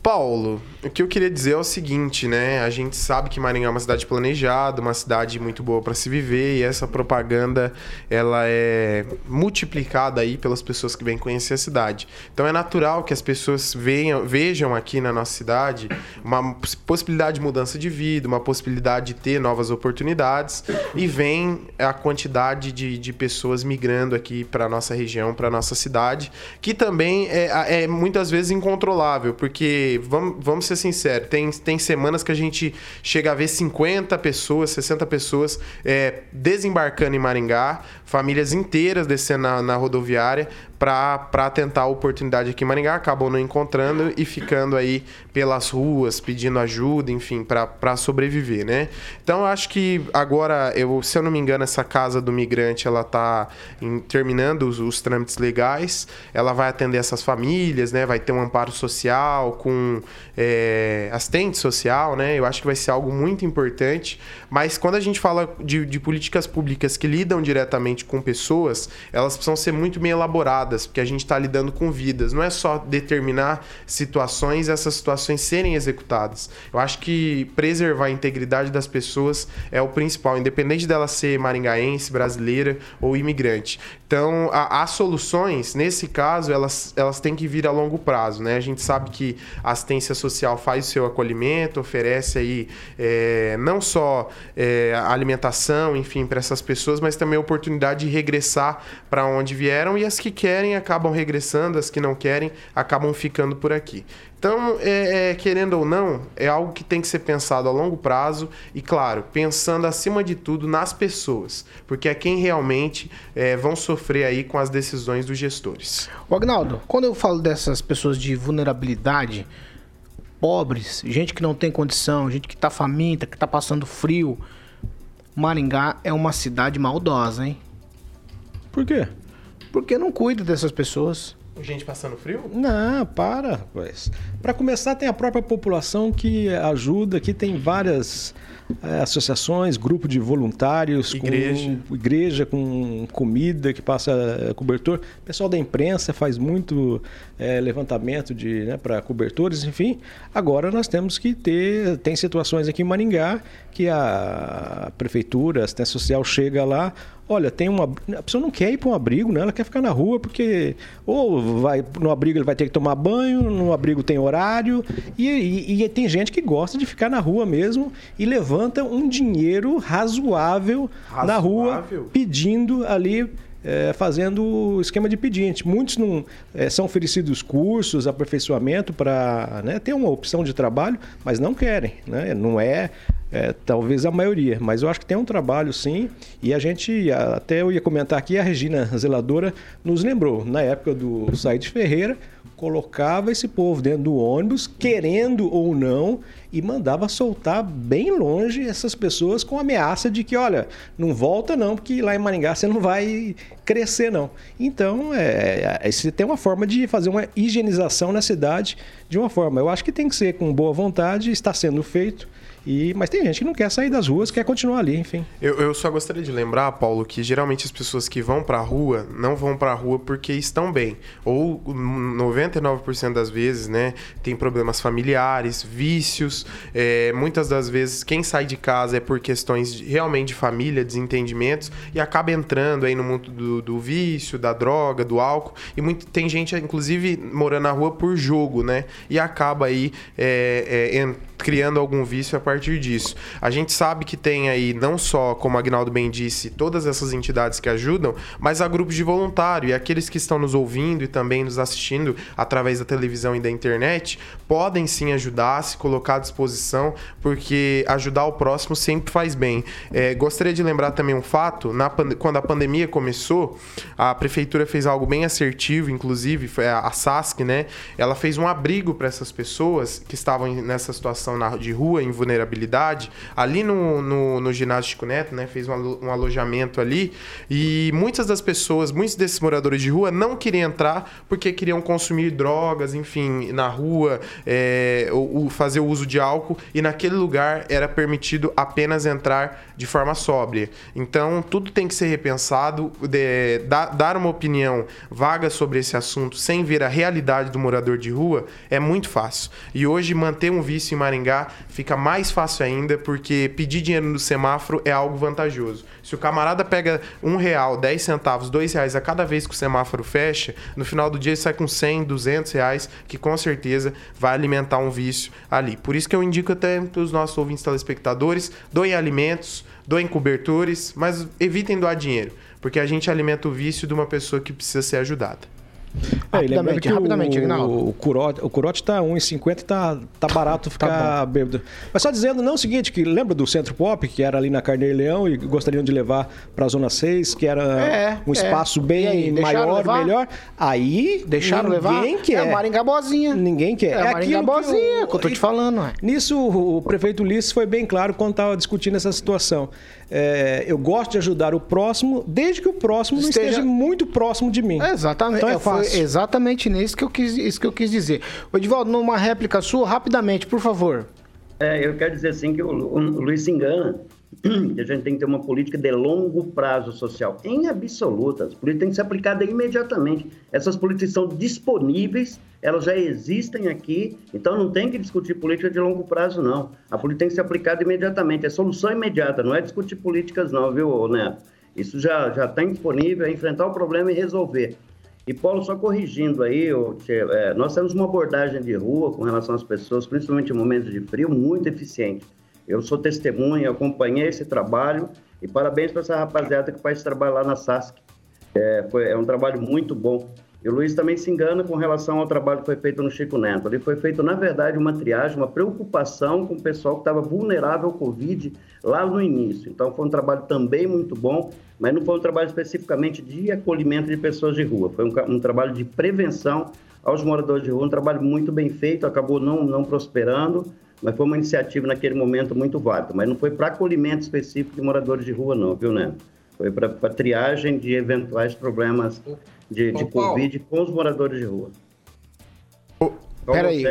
Paulo, o que eu queria dizer é o seguinte, né? A gente sabe que Maringá é uma cidade planejada, uma cidade muito boa para se viver e essa propaganda ela é multiplicada aí pelas pessoas que vêm conhecer a cidade. Então é natural que as pessoas venham, vejam aqui na nossa cidade uma possibilidade de mudança de vida, uma possibilidade de ter novas oportunidades e vem a quantidade de, de pessoas migrando aqui para nossa região, para nossa cidade, que também é, é muitas vezes incontrolável, porque vamos, vamos ser sinceros, tem, tem semanas que a gente chega a ver 50 pessoas, 60 pessoas é, desembarcando em Maringá, famílias inteiras descendo na, na rodoviária para tentar a oportunidade aqui em Maringá, acabam não encontrando e ficando aí pelas ruas, pedindo ajuda, enfim, para sobreviver, né? Então, acho que agora, eu, se eu não me engano, essa casa do migrante, ela está terminando os, os, trâmites legais, ela vai atender essas famílias, né? Vai ter um amparo social com é, assistente social, né? Eu acho que vai ser algo muito importante, mas quando a gente fala de, de políticas públicas que lidam diretamente com pessoas, elas precisam ser muito bem elaboradas, porque a gente está lidando com vidas. Não é só determinar situações e essas situações serem executadas. Eu acho que preservar a integridade das pessoas é o principal, independente dela ser maringaense, brasileira ou imigrante. Então, as soluções, nesse caso, elas, elas têm que vir a longo prazo. Né? A gente sabe que a assistência social faz o seu acolhimento, oferece aí é, não só é, alimentação, enfim, para essas pessoas, mas também a de regressar para onde vieram e as que querem querem acabam regressando, as que não querem acabam ficando por aqui. Então, é, é, querendo ou não, é algo que tem que ser pensado a longo prazo e, claro, pensando acima de tudo nas pessoas, porque é quem realmente é, vão sofrer aí com as decisões dos gestores. O Agnaldo, quando eu falo dessas pessoas de vulnerabilidade, pobres, gente que não tem condição, gente que está faminta, que está passando frio, Maringá é uma cidade maldosa, hein? Por quê? Porque não cuida dessas pessoas. Gente passando frio? Não, para. Para começar, tem a própria população que ajuda, que tem várias é, associações, grupo de voluntários, igreja. Com, igreja com comida que passa é, cobertor. O pessoal da imprensa faz muito é, levantamento de né, para cobertores, enfim. Agora nós temos que ter, tem situações aqui em Maringá que a prefeitura, a assistência social chega lá, olha, tem uma. A pessoa não quer ir para um abrigo, né? Ela quer ficar na rua, porque ou vai no abrigo ele vai ter que tomar banho, no abrigo tem horário, e, e, e tem gente que gosta de ficar na rua mesmo e levanta um dinheiro razoável, razoável? na rua pedindo ali é, fazendo esquema de pedinte. Muitos não é, são oferecidos cursos, aperfeiçoamento para né, ter uma opção de trabalho, mas não querem. Né? Não é, é, talvez a maioria, mas eu acho que tem um trabalho sim. E a gente, até eu ia comentar aqui, a Regina Zeladora nos lembrou, na época do Said Ferreira, colocava esse povo dentro do ônibus, querendo ou não, e mandava soltar bem longe essas pessoas com ameaça de que, olha, não volta não, porque lá em Maringá você não vai crescer não. Então, é, é, tem uma forma de fazer uma higienização na cidade de uma forma. Eu acho que tem que ser com boa vontade, está sendo feito. E, mas tem gente que não quer sair das ruas, quer continuar ali, enfim. Eu, eu só gostaria de lembrar, Paulo, que geralmente as pessoas que vão para a rua não vão para a rua porque estão bem. Ou 99% das vezes, né, tem problemas familiares, vícios. É, muitas das vezes quem sai de casa é por questões de, realmente de família, desentendimentos, e acaba entrando aí no mundo do, do vício, da droga, do álcool. E muito, tem gente, inclusive, morando na rua por jogo, né? E acaba aí é, é, criando algum vício a partir disso. A gente sabe que tem aí, não só, como Agnaldo bem disse, todas essas entidades que ajudam, mas há grupos de voluntário e aqueles que estão nos ouvindo e também nos assistindo através da televisão e da internet podem sim ajudar, se colocar à disposição, porque ajudar o próximo sempre faz bem. É, gostaria de lembrar também um fato: na, quando a pandemia começou, a prefeitura fez algo bem assertivo, inclusive, foi a, a SASC, né? Ela fez um abrigo para essas pessoas que estavam nessa situação na, de rua em vulnerabilidade, ali no, no, no ginásio Neto, né, fez um, um alojamento ali, e muitas das pessoas, muitos desses moradores de rua não queriam entrar porque queriam consumir drogas, enfim, na rua, é, ou, ou fazer o uso de álcool, e naquele lugar era permitido apenas entrar de forma sóbria. Então, tudo tem que ser repensado, de, da, dar uma opinião vaga sobre esse assunto sem ver a realidade do morador de rua é muito fácil. E hoje manter um vício em Maringá fica mais fácil ainda porque pedir dinheiro no semáforo é algo vantajoso. Se o camarada pega um real, dez centavos, dois reais a cada vez que o semáforo fecha, no final do dia ele sai com 100, 200 reais, que com certeza vai alimentar um vício ali. Por isso que eu indico até para os nossos ouvintes telespectadores, doem alimentos, doem cobertores, mas evitem doar dinheiro, porque a gente alimenta o vício de uma pessoa que precisa ser ajudada. É, rapidamente, rapidamente, o, o curote, o curote tá 1,50 tá, tá barato tá ficar tá bêbado. Mas só dizendo, não, é o seguinte, que lembra do Centro Pop, que era ali na Carneiro Leão e gostariam de levar pra Zona 6, que era é, um é. espaço é. bem aí, maior, levar? melhor. Aí, deixaram ninguém levar? quer. É a Maringá Bozinha. Ninguém quer. É, é a Bozinha, que eu, que eu tô te falando. Ué. Nisso, o prefeito Ulisses foi bem claro quando tava discutindo essa situação. É, eu gosto de ajudar o próximo, desde que o próximo não esteja, esteja muito próximo de mim. exatamente. Então é, foi exatamente nisso que eu quis, isso que eu quis dizer. O Edivaldo, numa réplica sua, rapidamente, por favor. É, eu quero dizer assim que o, o Luiz se engana que a gente tem que ter uma política de longo prazo social, em absoluta. As políticas têm que ser aplicadas imediatamente. Essas políticas são disponíveis, elas já existem aqui, então não tem que discutir política de longo prazo, não. A política tem que ser aplicada imediatamente, é solução imediata, não é discutir políticas, não, viu, Neto? Isso já já está disponível, é enfrentar o problema e resolver. E, Paulo, só corrigindo aí, é, nós temos uma abordagem de rua com relação às pessoas, principalmente em momentos de frio, muito eficiente. Eu sou testemunha, acompanhei esse trabalho e parabéns para essa rapaziada que faz esse trabalho lá na SASC. É, foi, é um trabalho muito bom. E o Luiz também se engana com relação ao trabalho que foi feito no Chico Neto. Ali foi feito, na verdade, uma triagem, uma preocupação com o pessoal que estava vulnerável ao Covid lá no início. Então, foi um trabalho também muito bom, mas não foi um trabalho especificamente de acolhimento de pessoas de rua. Foi um, um trabalho de prevenção aos moradores de rua, um trabalho muito bem feito, acabou não, não prosperando, mas foi uma iniciativa naquele momento muito válida. Mas não foi para acolhimento específico de moradores de rua, não, viu, né? Foi para triagem de eventuais problemas de, de Covid com os moradores de rua. Peraí,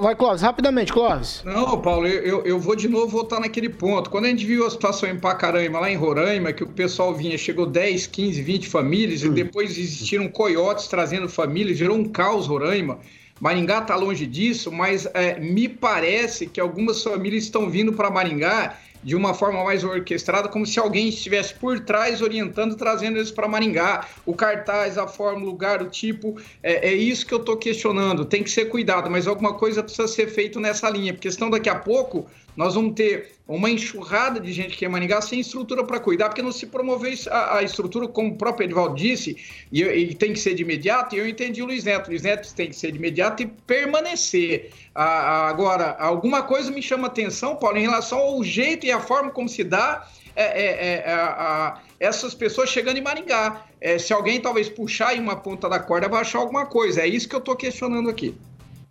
vai Clóvis, rapidamente, Clóvis. Não, Paulo, eu, eu vou de novo voltar naquele ponto. Quando a gente viu a situação em Pacaraima, lá em Roraima, que o pessoal vinha, chegou 10, 15, 20 famílias, hum. e depois existiram coiotes trazendo famílias, gerou um caos Roraima. Maringá está longe disso, mas é, me parece que algumas famílias estão vindo para Maringá de uma forma mais orquestrada, como se alguém estivesse por trás orientando, trazendo eles para Maringá. O cartaz, a forma, o lugar, o tipo, é, é isso que eu estou questionando. Tem que ser cuidado, mas alguma coisa precisa ser feito nessa linha, porque senão daqui a pouco nós vamos ter uma enxurrada de gente que é Maringá sem estrutura para cuidar, porque não se promoveu a, a, estrutura, como o próprio Edvaldo disse, e, e, tem que ser de imediato, e eu entendi o Luiz Neto. Luiz Neto tem que ser de imediato e permanecer. A, agora, alguma coisa me chama atenção, Paulo, em relação ao jeito e a forma como se dá é, é, é, a, essas pessoas chegando em Maringá. É, se alguém talvez puxar em uma ponta da corda, vai achar alguma coisa. É isso que eu estou questionando aqui.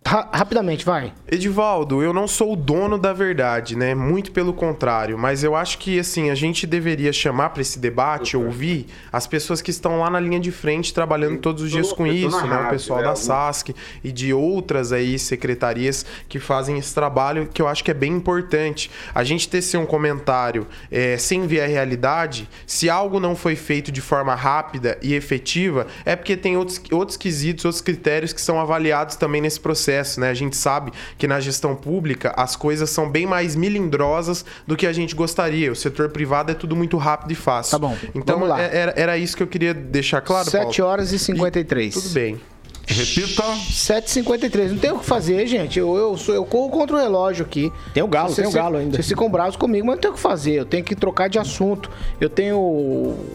Ra rapidamente, vai. Edivaldo, eu não sou o dono da verdade, né? Muito pelo contrário. Mas eu acho que, assim, a gente deveria chamar para esse debate, uhum. ouvir as pessoas que estão lá na linha de frente trabalhando todos os dias com isso, né? Rádio, o pessoal é, da SASC e de outras aí secretarias que fazem esse trabalho, que eu acho que é bem importante. A gente ter um comentário é, sem ver a realidade, se algo não foi feito de forma rápida e efetiva, é porque tem outros, outros quesitos, outros critérios que são avaliados também nesse processo processo, né? A gente sabe que na gestão pública as coisas são bem mais milindrosas do que a gente gostaria. O setor privado é tudo muito rápido e fácil. Tá bom. Então é, era, era isso que eu queria deixar claro. 7 Paulo. horas e 53. E, tudo bem. Repita. 7h53. Não tem o que fazer, gente. Eu, eu, sou, eu corro contra o relógio aqui. Tem o galo, tem o galo ainda. Vocês ficam bravos comigo, mas não tem o que fazer. Eu tenho que trocar de assunto. Eu tenho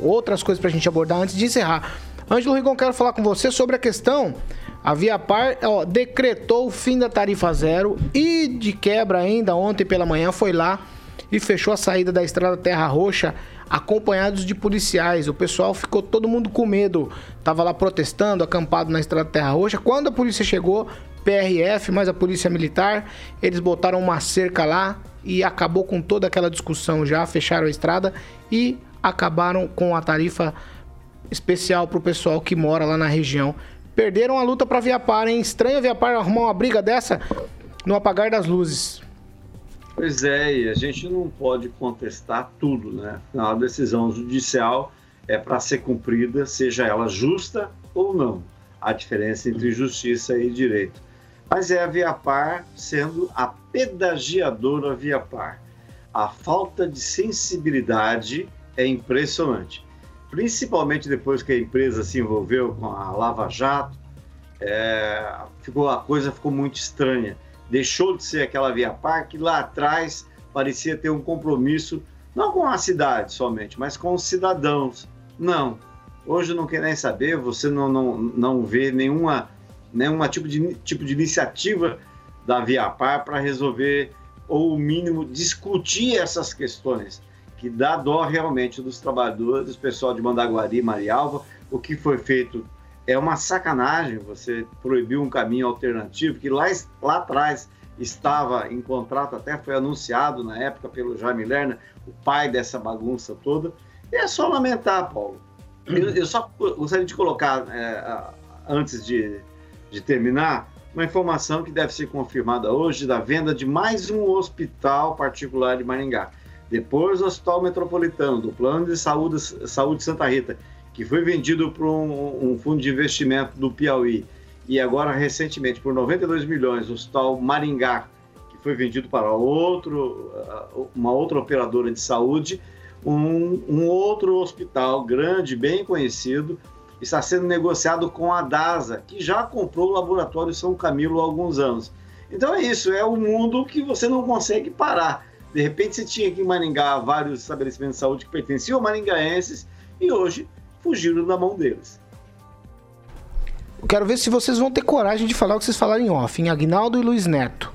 outras coisas pra gente abordar antes de encerrar. Ângelo Rigon, quero falar com você sobre a questão a Viapar ó, decretou o fim da tarifa zero e, de quebra ainda, ontem pela manhã foi lá e fechou a saída da estrada Terra Roxa, acompanhados de policiais. O pessoal ficou todo mundo com medo, tava lá protestando, acampado na estrada Terra Roxa. Quando a polícia chegou, PRF, mais a Polícia Militar. Eles botaram uma cerca lá e acabou com toda aquela discussão já, fecharam a estrada e acabaram com a tarifa especial para o pessoal que mora lá na região. Perderam a luta para Viapar, hein? Estranho Viapar arrumar uma briga dessa no apagar das luzes. Pois é, e a gente não pode contestar tudo, né? A decisão judicial é para ser cumprida, seja ela justa ou não. A diferença entre justiça e direito. Mas é a Viapar sendo a pedagiadora Viapar. A falta de sensibilidade é impressionante. Principalmente depois que a empresa se envolveu com a Lava Jato, é, ficou, a coisa ficou muito estranha deixou de ser aquela Via Par que lá atrás parecia ter um compromisso, não com a cidade somente, mas com os cidadãos. Não. Hoje não quer nem saber, você não, não, não vê nenhuma, nenhuma tipo, de, tipo de iniciativa da Via Par para resolver, ou o mínimo, discutir essas questões, que dá dó realmente dos trabalhadores, do pessoal de Mandaguari, Marialva, o que foi feito é uma sacanagem você proibir um caminho alternativo que lá, lá atrás estava em contrato, até foi anunciado na época pelo Jaime Lerner, o pai dessa bagunça toda. E é só lamentar, Paulo. Eu, eu só gostaria de colocar, é, antes de, de terminar, uma informação que deve ser confirmada hoje da venda de mais um hospital particular de Maringá. Depois do Hospital Metropolitano, do Plano de Saúde, Saúde Santa Rita, que foi vendido para um, um, fundo de investimento do Piauí e agora recentemente por 92 milhões, o Hospital Maringá, que foi vendido para outro, uh, uma outra operadora de saúde, um, um outro hospital grande, bem conhecido, está sendo negociado com a DASA, que já comprou o laboratório São Camilo há alguns anos. Então é isso, é um mundo que você não consegue parar. De repente você tinha aqui em Maringá vários estabelecimentos de saúde que pertenciam a maringaenses e hoje fugiram da mão deles. Eu quero ver se vocês vão ter coragem de falar o que vocês falaram em off, em Agnaldo e Luiz Neto.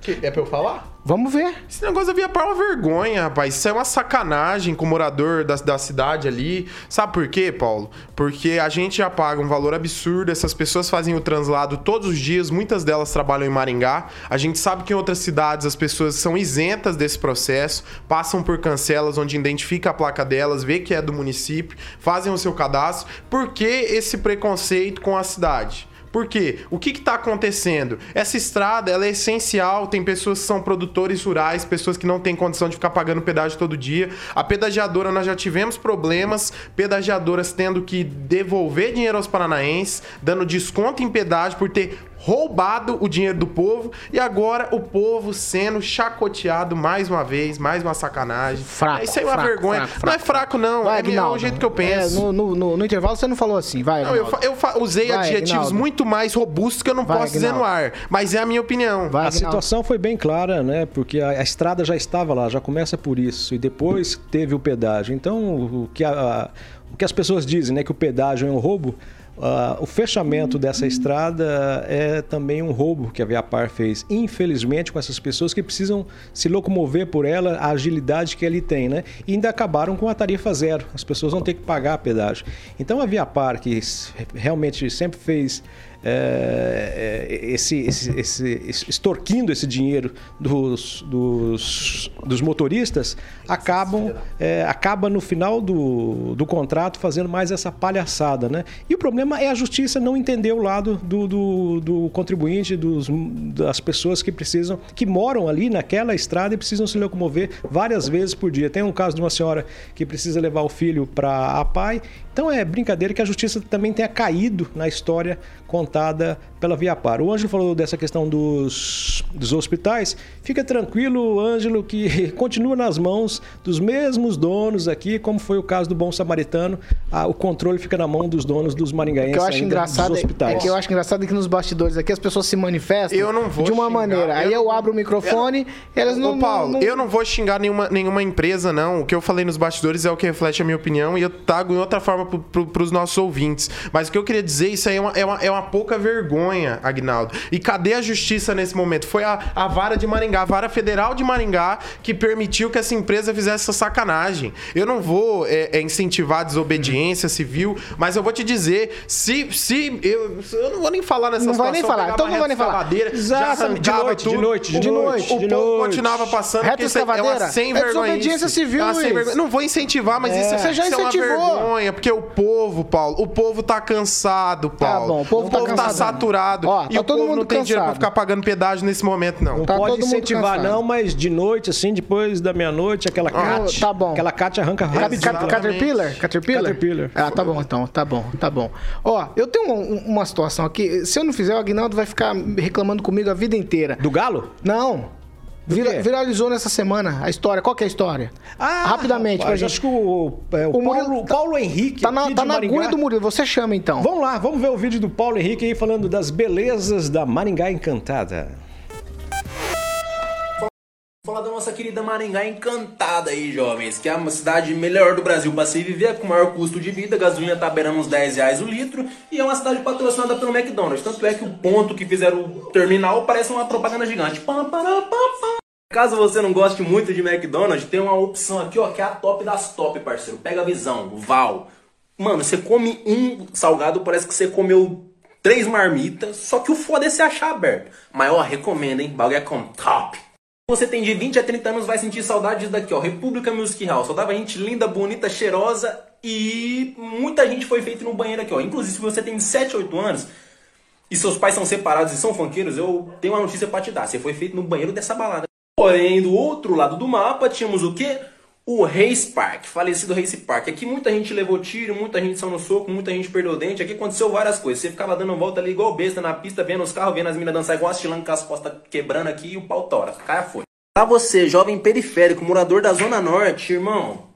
Que, é pra eu falar? Vamos ver. Esse negócio da Via Par é uma vergonha, rapaz. Isso é uma sacanagem com o morador da, da cidade ali. Sabe por quê, Paulo? Porque a gente já paga um valor absurdo, essas pessoas fazem o translado todos os dias, muitas delas trabalham em Maringá. A gente sabe que em outras cidades as pessoas são isentas desse processo, passam por cancelas onde identifica a placa delas, vê que é do município, fazem o seu cadastro. Por que esse preconceito com a cidade? Por quê? O que está acontecendo? Essa estrada ela é essencial, tem pessoas que são produtores rurais, pessoas que não têm condição de ficar pagando pedágio todo dia. A pedagiadora, nós já tivemos problemas, pedagiadoras tendo que devolver dinheiro aos paranaenses, dando desconto em pedágio por ter roubado o dinheiro do povo e agora o povo sendo chacoteado mais uma vez, mais uma sacanagem. Fraco, é, isso aí é uma fraco, vergonha. Fraco, fraco. Não é fraco, não. Vai, é, Aguinaldo. é o jeito que eu penso. É, no, no, no, no intervalo você não falou assim, vai. Não, eu, eu usei Vai, adjetivos Aguinaldo. muito mais robustos que eu não Vai, posso dizer no ar, mas é a minha opinião. Vai, A Aguinaldo. situação foi bem clara, né? Porque a, a estrada já estava lá, já começa por isso. E depois teve o pedágio. Então, o que, a- a- o que as pessoas dizem, né? Que o pedágio é um roubo. Ah, o fechamento dessa estrada é também um roubo que a Viapar fez, infelizmente, com essas pessoas que precisam se locomover por ela, a agilidade que ele tem, né? E ainda acabaram com a tarifa zero. As pessoas vão ter que pagar pedágio. Então a Viapar, que realmente sempre fez é, é, esse, esse, esse- extorquindo esse dinheiro dos, dos, dos motoristas, acabam é, acaba no final do, do contrato fazendo mais essa palhaçada, né? E o problema é a justiça não entender o lado do, do, do contribuinte, dos, das pessoas que precisam, que moram ali naquela estrada e precisam se locomover várias vezes por dia. Tem um caso de uma senhora que precisa levar o filho para a pai. Então é brincadeira que a justiça também tenha caído na história contada pela Viapar. O Ângelo falou dessa questão dos, dos hospitais. Fica tranquilo, Ângelo, que continua nas mãos dos mesmos donos aqui, como foi o caso do Bom Samaritano. Ah, o controle fica na mão dos donos dos O maringaenses que eu acho ainda, engraçado dos é, hospitais. é que eu acho engraçado é que nos bastidores aqui as pessoas se manifestam Eu não vou de uma xingar, maneira. Aí eu eu não- abro o microfone, elas não. Ô, Paulo, não- eu não vou xingar nenhuma, nenhuma empresa, não. O que eu falei nos bastidores é o que reflete a minha opinião e eu trago em outra forma pro, pros nossos ouvintes. Mas o que eu queria dizer, isso aí é uma, é uma, é uma pouca vergonha. Vergonha, Agnaldo. E cadê a justiça nesse momento? Foi a, a vara de Maringá, a vara federal de Maringá, que permitiu que essa empresa fizesse essa sacanagem. Eu não vou é, é, incentivar a desobediência civil, mas eu vou te dizer, se. se eu, eu não vou nem falar nessa Não situação. vai nem falar, então não vai nem falar. Já de noite, de tudo. noite, de O- noite, O de povo noite. continuava passando. Porque isso é- é uma escavadeira? sem É vergonha. desobediência civil, É sem vergonha. Não vou incentivar, mas É. isso, é- Você já isso é uma incentivou. vergonha. Porque o povo, Paulo, o povo tá cansado, Paulo. bom, o povo tá cansado. saturado. Ó, e tá o todo povo mundo não tem dinheiro pra ficar pagando pedágio nesse momento, não. Não Tá pode incentivar, não, mas de noite, assim, depois da meia-noite, aquela cat. tá bom. Aquela cat arranca Cat- rápido. cat- Caterpillar? Caterpillar? Caterpillar. Ah, tá bom então, tá bom, tá bom. Ó, eu tenho um- uma situação aqui. Se eu não fizer, o Agnaldo vai ficar reclamando comigo a vida inteira. Do galo? Não. Vira- viralizou nessa semana a história. Qual que é a história? Ah, Rapidamente, rapaz, pra acho gente. que o, é, o, O Murilo Paulo, Paulo Henrique. Tá na, tá na agulha do Murilo. Você chama então. Vamos lá, vamos ver o vídeo do Paulo Henrique aí falando das belezas da Maringá Encantada. Falar da nossa querida Maringá encantada aí, jovens, que é uma cidade melhor do Brasil para se viver, com maior custo de vida, a gasolina tá beirando uns 10 reais o litro, e é uma cidade patrocinada pelo McDonald's. Tanto é que o ponto que fizeram o terminal parece uma propaganda gigante. Caso você não goste muito de McDonald's, tem uma opção aqui, ó, que é a top das top, parceiro. Pega a visão, Val. Mano, você come um salgado, parece que você comeu três marmitas, só que o foda é se achar aberto. Mas ó, recomendo, hein? Bagulho é com top. Você tem de 20 a 30 anos, vai sentir saudades daqui, ó. República Music Hall. Só tava gente linda, bonita, cheirosa e muita gente foi feita no banheiro aqui, ó. Inclusive, se você tem 7, 8 anos e seus pais são separados e são funkeiros, eu tenho uma notícia pra te dar. Você foi feito no banheiro dessa balada. Porém, do outro lado do mapa, tínhamos o quê? O Race Park, falecido Race Park. Aqui muita gente levou tiro, muita gente saiu no soco, muita gente perdeu dente. Aqui aconteceu várias coisas. Você ficava dando volta ali igual besta na pista, vendo os carros, vendo as minas dançar igual astilando com as costas quebrando aqui e o pau tora. Cara foi. Pra você, jovem periférico, morador da Zona Norte, irmão,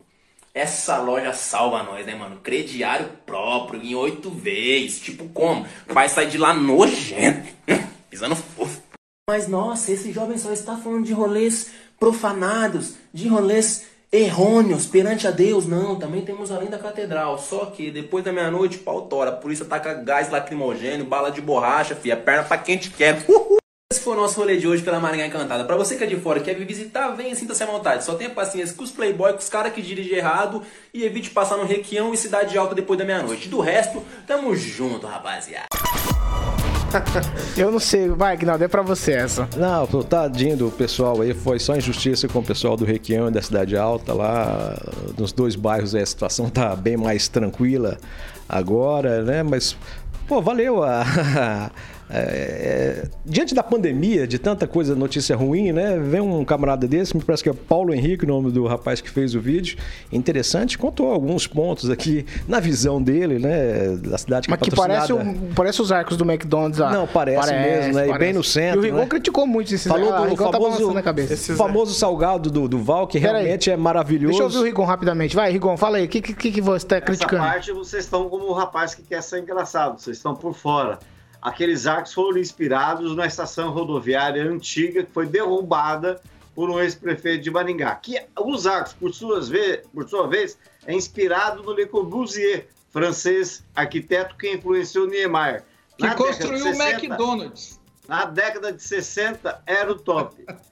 essa loja salva nós, né, mano? Crediário próprio, em oito vezes. Tipo como? Vai sair de lá nojento, pisando fofo. Mas nossa, esse jovem só está falando de rolês profanados, de rolês errôneos perante a Deus. Não, também temos além da catedral. Só que depois da meia-noite, pau tora. A polícia taca gás lacrimogêneo, bala de borracha, fia, perna pra quem te quer. Uhul! Esse foi o nosso rolê de hoje pela Maringá Encantada. Pra você que é de fora quer vir visitar, venha sinta-se à vontade. Só tenha paciência com os playboy, com os caras que dirigem errado e evite passar no Requião e Cidade Alta depois da meia-noite. Do resto, tamo junto, rapaziada. Eu não sei. Vai, Agnaldo, é pra você essa. Não, tadinho do pessoal aí, foi só injustiça com o pessoal do Requião e da Cidade Alta lá. Nos dois bairros a situação tá bem mais tranquila agora, né? Mas, pô, valeu a. É, diante da pandemia, de tanta coisa, notícia ruim, né? Vem um camarada desse, me parece que é Paulo Henrique, o nome do rapaz que fez o vídeo. Interessante, contou alguns pontos aqui na visão dele, né? Da cidade que Mas é que parece, parece os arcos do McDonald's lá. Não, parece mesmo, né? E bem no centro, E o Rigon né? criticou muito esse Falou ah, o do Rigon tá famoso, a cabeça. famoso salgado do, do Val, que Pera aí. realmente é maravilhoso. Deixa eu ouvir o Rigon rapidamente. Vai, Rigon, fala aí. O que, que, que você tá Essa criticando? parte vocês estão como o rapaz que quer ser engraçado, vocês estão por fora. Aqueles arcos foram inspirados na estação rodoviária antiga que foi derrubada por um ex-prefeito de Maringá. Que os arcos, por, suas ve por sua vez, é inspirado no Le Corbusier, francês arquiteto que influenciou Niemeyer. Que Na de construiu o 60, McDonald's. Na década de 60 era o top.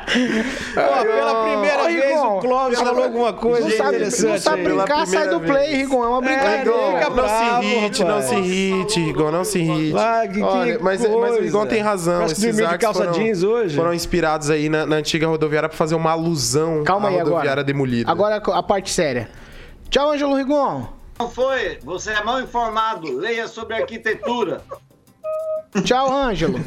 Pô, pela primeira Ô, vez Rigon, o Clóvis falou alguma coisa não sabe, interessante. não sabe brincar, sai do play, Rigon. É uma brincadeira. fica não bravo, se irrite, não se irrite, Rigon, não se irrite. Ah, que- que Olha, mas, mas o. Rigon tem razão. Parece que de calça foram, jeans hoje. foram inspirados aí na, na antiga rodoviária pra fazer uma alusão Calma à aí rodoviária agora. demolida. Agora a parte séria. Tchau, Ângelo Rigon. Não foi? Você é mal informado. Leia sobre arquitetura. Tchau, Ângelo.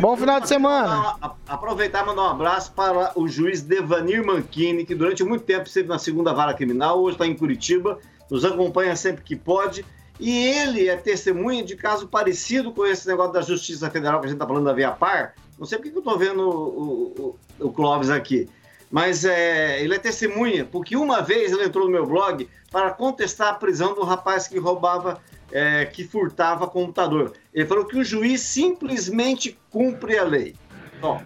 Bom final de semana. Aproveitar e mandar um abraço para o juiz Devanir Manchini, que durante muito tempo esteve na segunda vara criminal, hoje está em Curitiba, nos acompanha sempre que pode. E ele é testemunha de caso parecido com esse negócio da Justiça Federal que a gente está falando da Via Par. Não sei porque que eu estou vendo o, o, o Clóvis aqui. Mas é, ele é testemunha, porque uma vez ele entrou no meu blog para contestar a prisão do rapaz que roubava, é, que furtava computador. Ele falou que o juiz simplesmente cumpre a lei. Bom,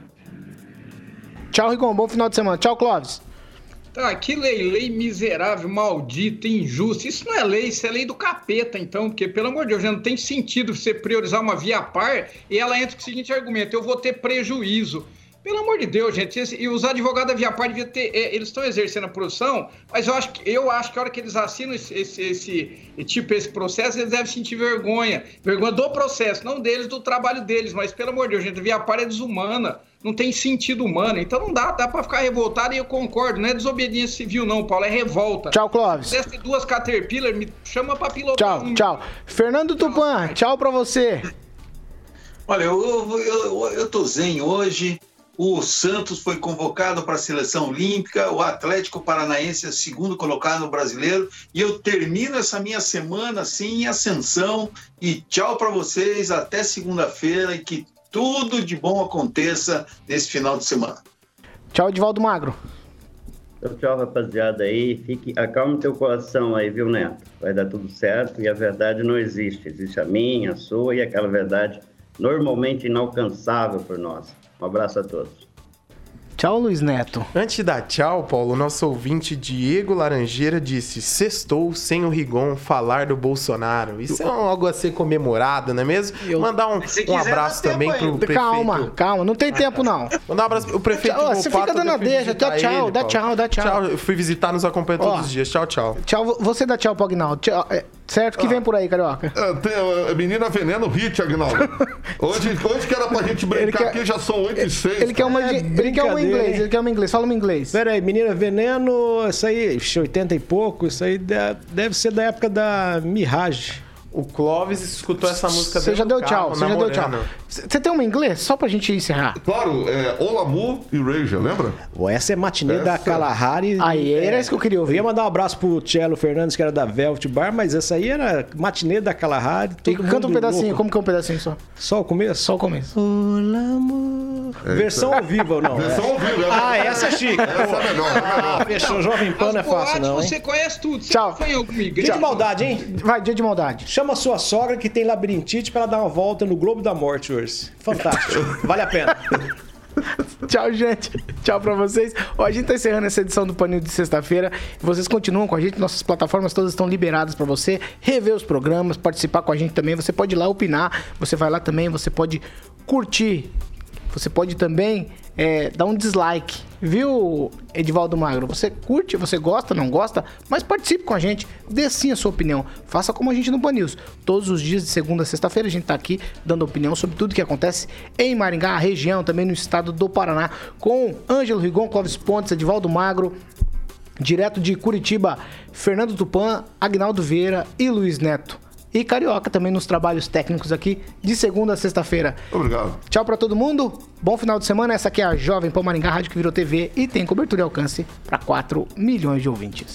Tchau, Rigon. Bom final de semana. Tchau, Clóvis. Tá, que lei, lei miserável, maldita, injusta. Isso não é lei, isso é lei do capeta, então, porque, pelo amor de Deus, já não tem sentido você priorizar uma via par e ela entra com o seguinte argumento: eu vou ter prejuízo. Pelo amor de Deus, gente, e os advogados da Via Par devia ter, é, eles estão exercendo a produção, mas eu acho que eu acho que a hora que eles assinam esse, esse, esse tipo esse processo, eles devem sentir vergonha, vergonha do processo, não deles, do trabalho deles, mas pelo amor de Deus, gente, a Via Par é desumana, não tem sentido humano, então não dá, dá para ficar revoltado e eu concordo, não é desobediência civil não, Paulo, é revolta. Tchau, Clóvis. Se tivesse duas Caterpillar, me chama para pilotar. Tchau, um. tchau. Fernando Tupan, tchau para você. Olha, eu, eu, eu, eu tô zen hoje o Santos foi convocado para a seleção olímpica, o Atlético Paranaense é segundo colocado no brasileiro, e eu termino essa minha semana assim em ascensão. E tchau para vocês, até segunda-feira e que tudo de bom aconteça nesse final de semana. Tchau, Edivaldo Magro. Tchau, tchau, rapaziada aí. Fique, acalme teu coração aí, viu, Neto? Vai dar tudo certo e a verdade não existe. Existe a minha, a sua e aquela verdade normalmente inalcançável por nós. Um abraço a todos. Tchau, Luiz Neto. Antes de dar tchau, Paulo, o nosso ouvinte Diego Laranjeira disse: Sextou sem o Rigon falar do Bolsonaro. Isso é algo a ser comemorado, não é mesmo? Eu... Mandar um, um abraço também pro prefeito. Calma, calma, não tem tempo não. Mandar um abraço pro prefeito tchau, Você fica dando a deixa, dá tchau, ele, dá tchau, dá tchau. Tchau, eu fui visitar, nos acompanha todos Ó, os dias. Tchau, tchau. Tchau, você dá tchau pro Agnaldo. Tchau. É, certo? que ah. vem por aí, Carioca? É, tem, a menina veneno hit, Agnaldo. hoje, hoje que era pra gente brincar quer, aqui, já são 8 e 6. Ele quer, uma, é ele quer uma inglês, ele quer uma inglês inglês, fala um inglês. Pera aí, Menina Veneno, isso aí, 80 e pouco, isso aí deve ser da época da Mirage. O Clóvis escutou essa música Você já deu tchau, você já deu tchau. Você tem uma inglês? Só pra gente encerrar. Claro, é Olamu e Raja, lembra? Essa é matinê essa... da Kalahari. Aí, era isso que eu queria ouvir. Eu ia mandar um abraço pro Cello Fernandes, que era da Velvet Bar, mas essa aí era matinê da Kalahari. Canta um pedacinho, louco. como que é um pedacinho só? Só o começo? Só o começo. Olamu. É Versão ao vivo ou não? Versão ao vivo, é Ah, essa é chique. Essa é melhor. Ah, fechou. Jovem Pan não é fácil, não. Hein? Você conhece tudo. Você Tchau. Foi eu comigo. Dia de maldade, hein? Vai, dia de maldade. Chama a sua sogra que tem labirintite para ela dar uma volta no Globo da Morte Fantástico. vale a pena. Tchau, gente. Tchau pra vocês. Ó, a gente tá encerrando essa edição do Paninho de sexta-feira. Vocês continuam com a gente. Nossas plataformas todas estão liberadas para você rever os programas, participar com a gente também. Você pode ir lá opinar. Você vai lá também. Você pode curtir. Você pode também é, dá um dislike, viu, Edivaldo Magro? Você curte, você gosta, não gosta, mas participe com a gente, dê sim a sua opinião. Faça como a gente no Pan. Todos os dias de segunda a sexta-feira a gente está aqui dando opinião sobre tudo que acontece em Maringá, região, também no estado do Paraná, com Ângelo Rigon, Clóvis Pontes, Edivaldo Magro, direto de Curitiba, Fernando Tupan, Agnaldo Vieira e Luiz Neto e Carioca também nos trabalhos técnicos aqui de segunda a sexta-feira. Obrigado. Tchau para todo mundo. Bom final de semana. Essa aqui é a Jovem Pan Maringá Rádio que virou TV e tem cobertura e alcance para 4 milhões de ouvintes.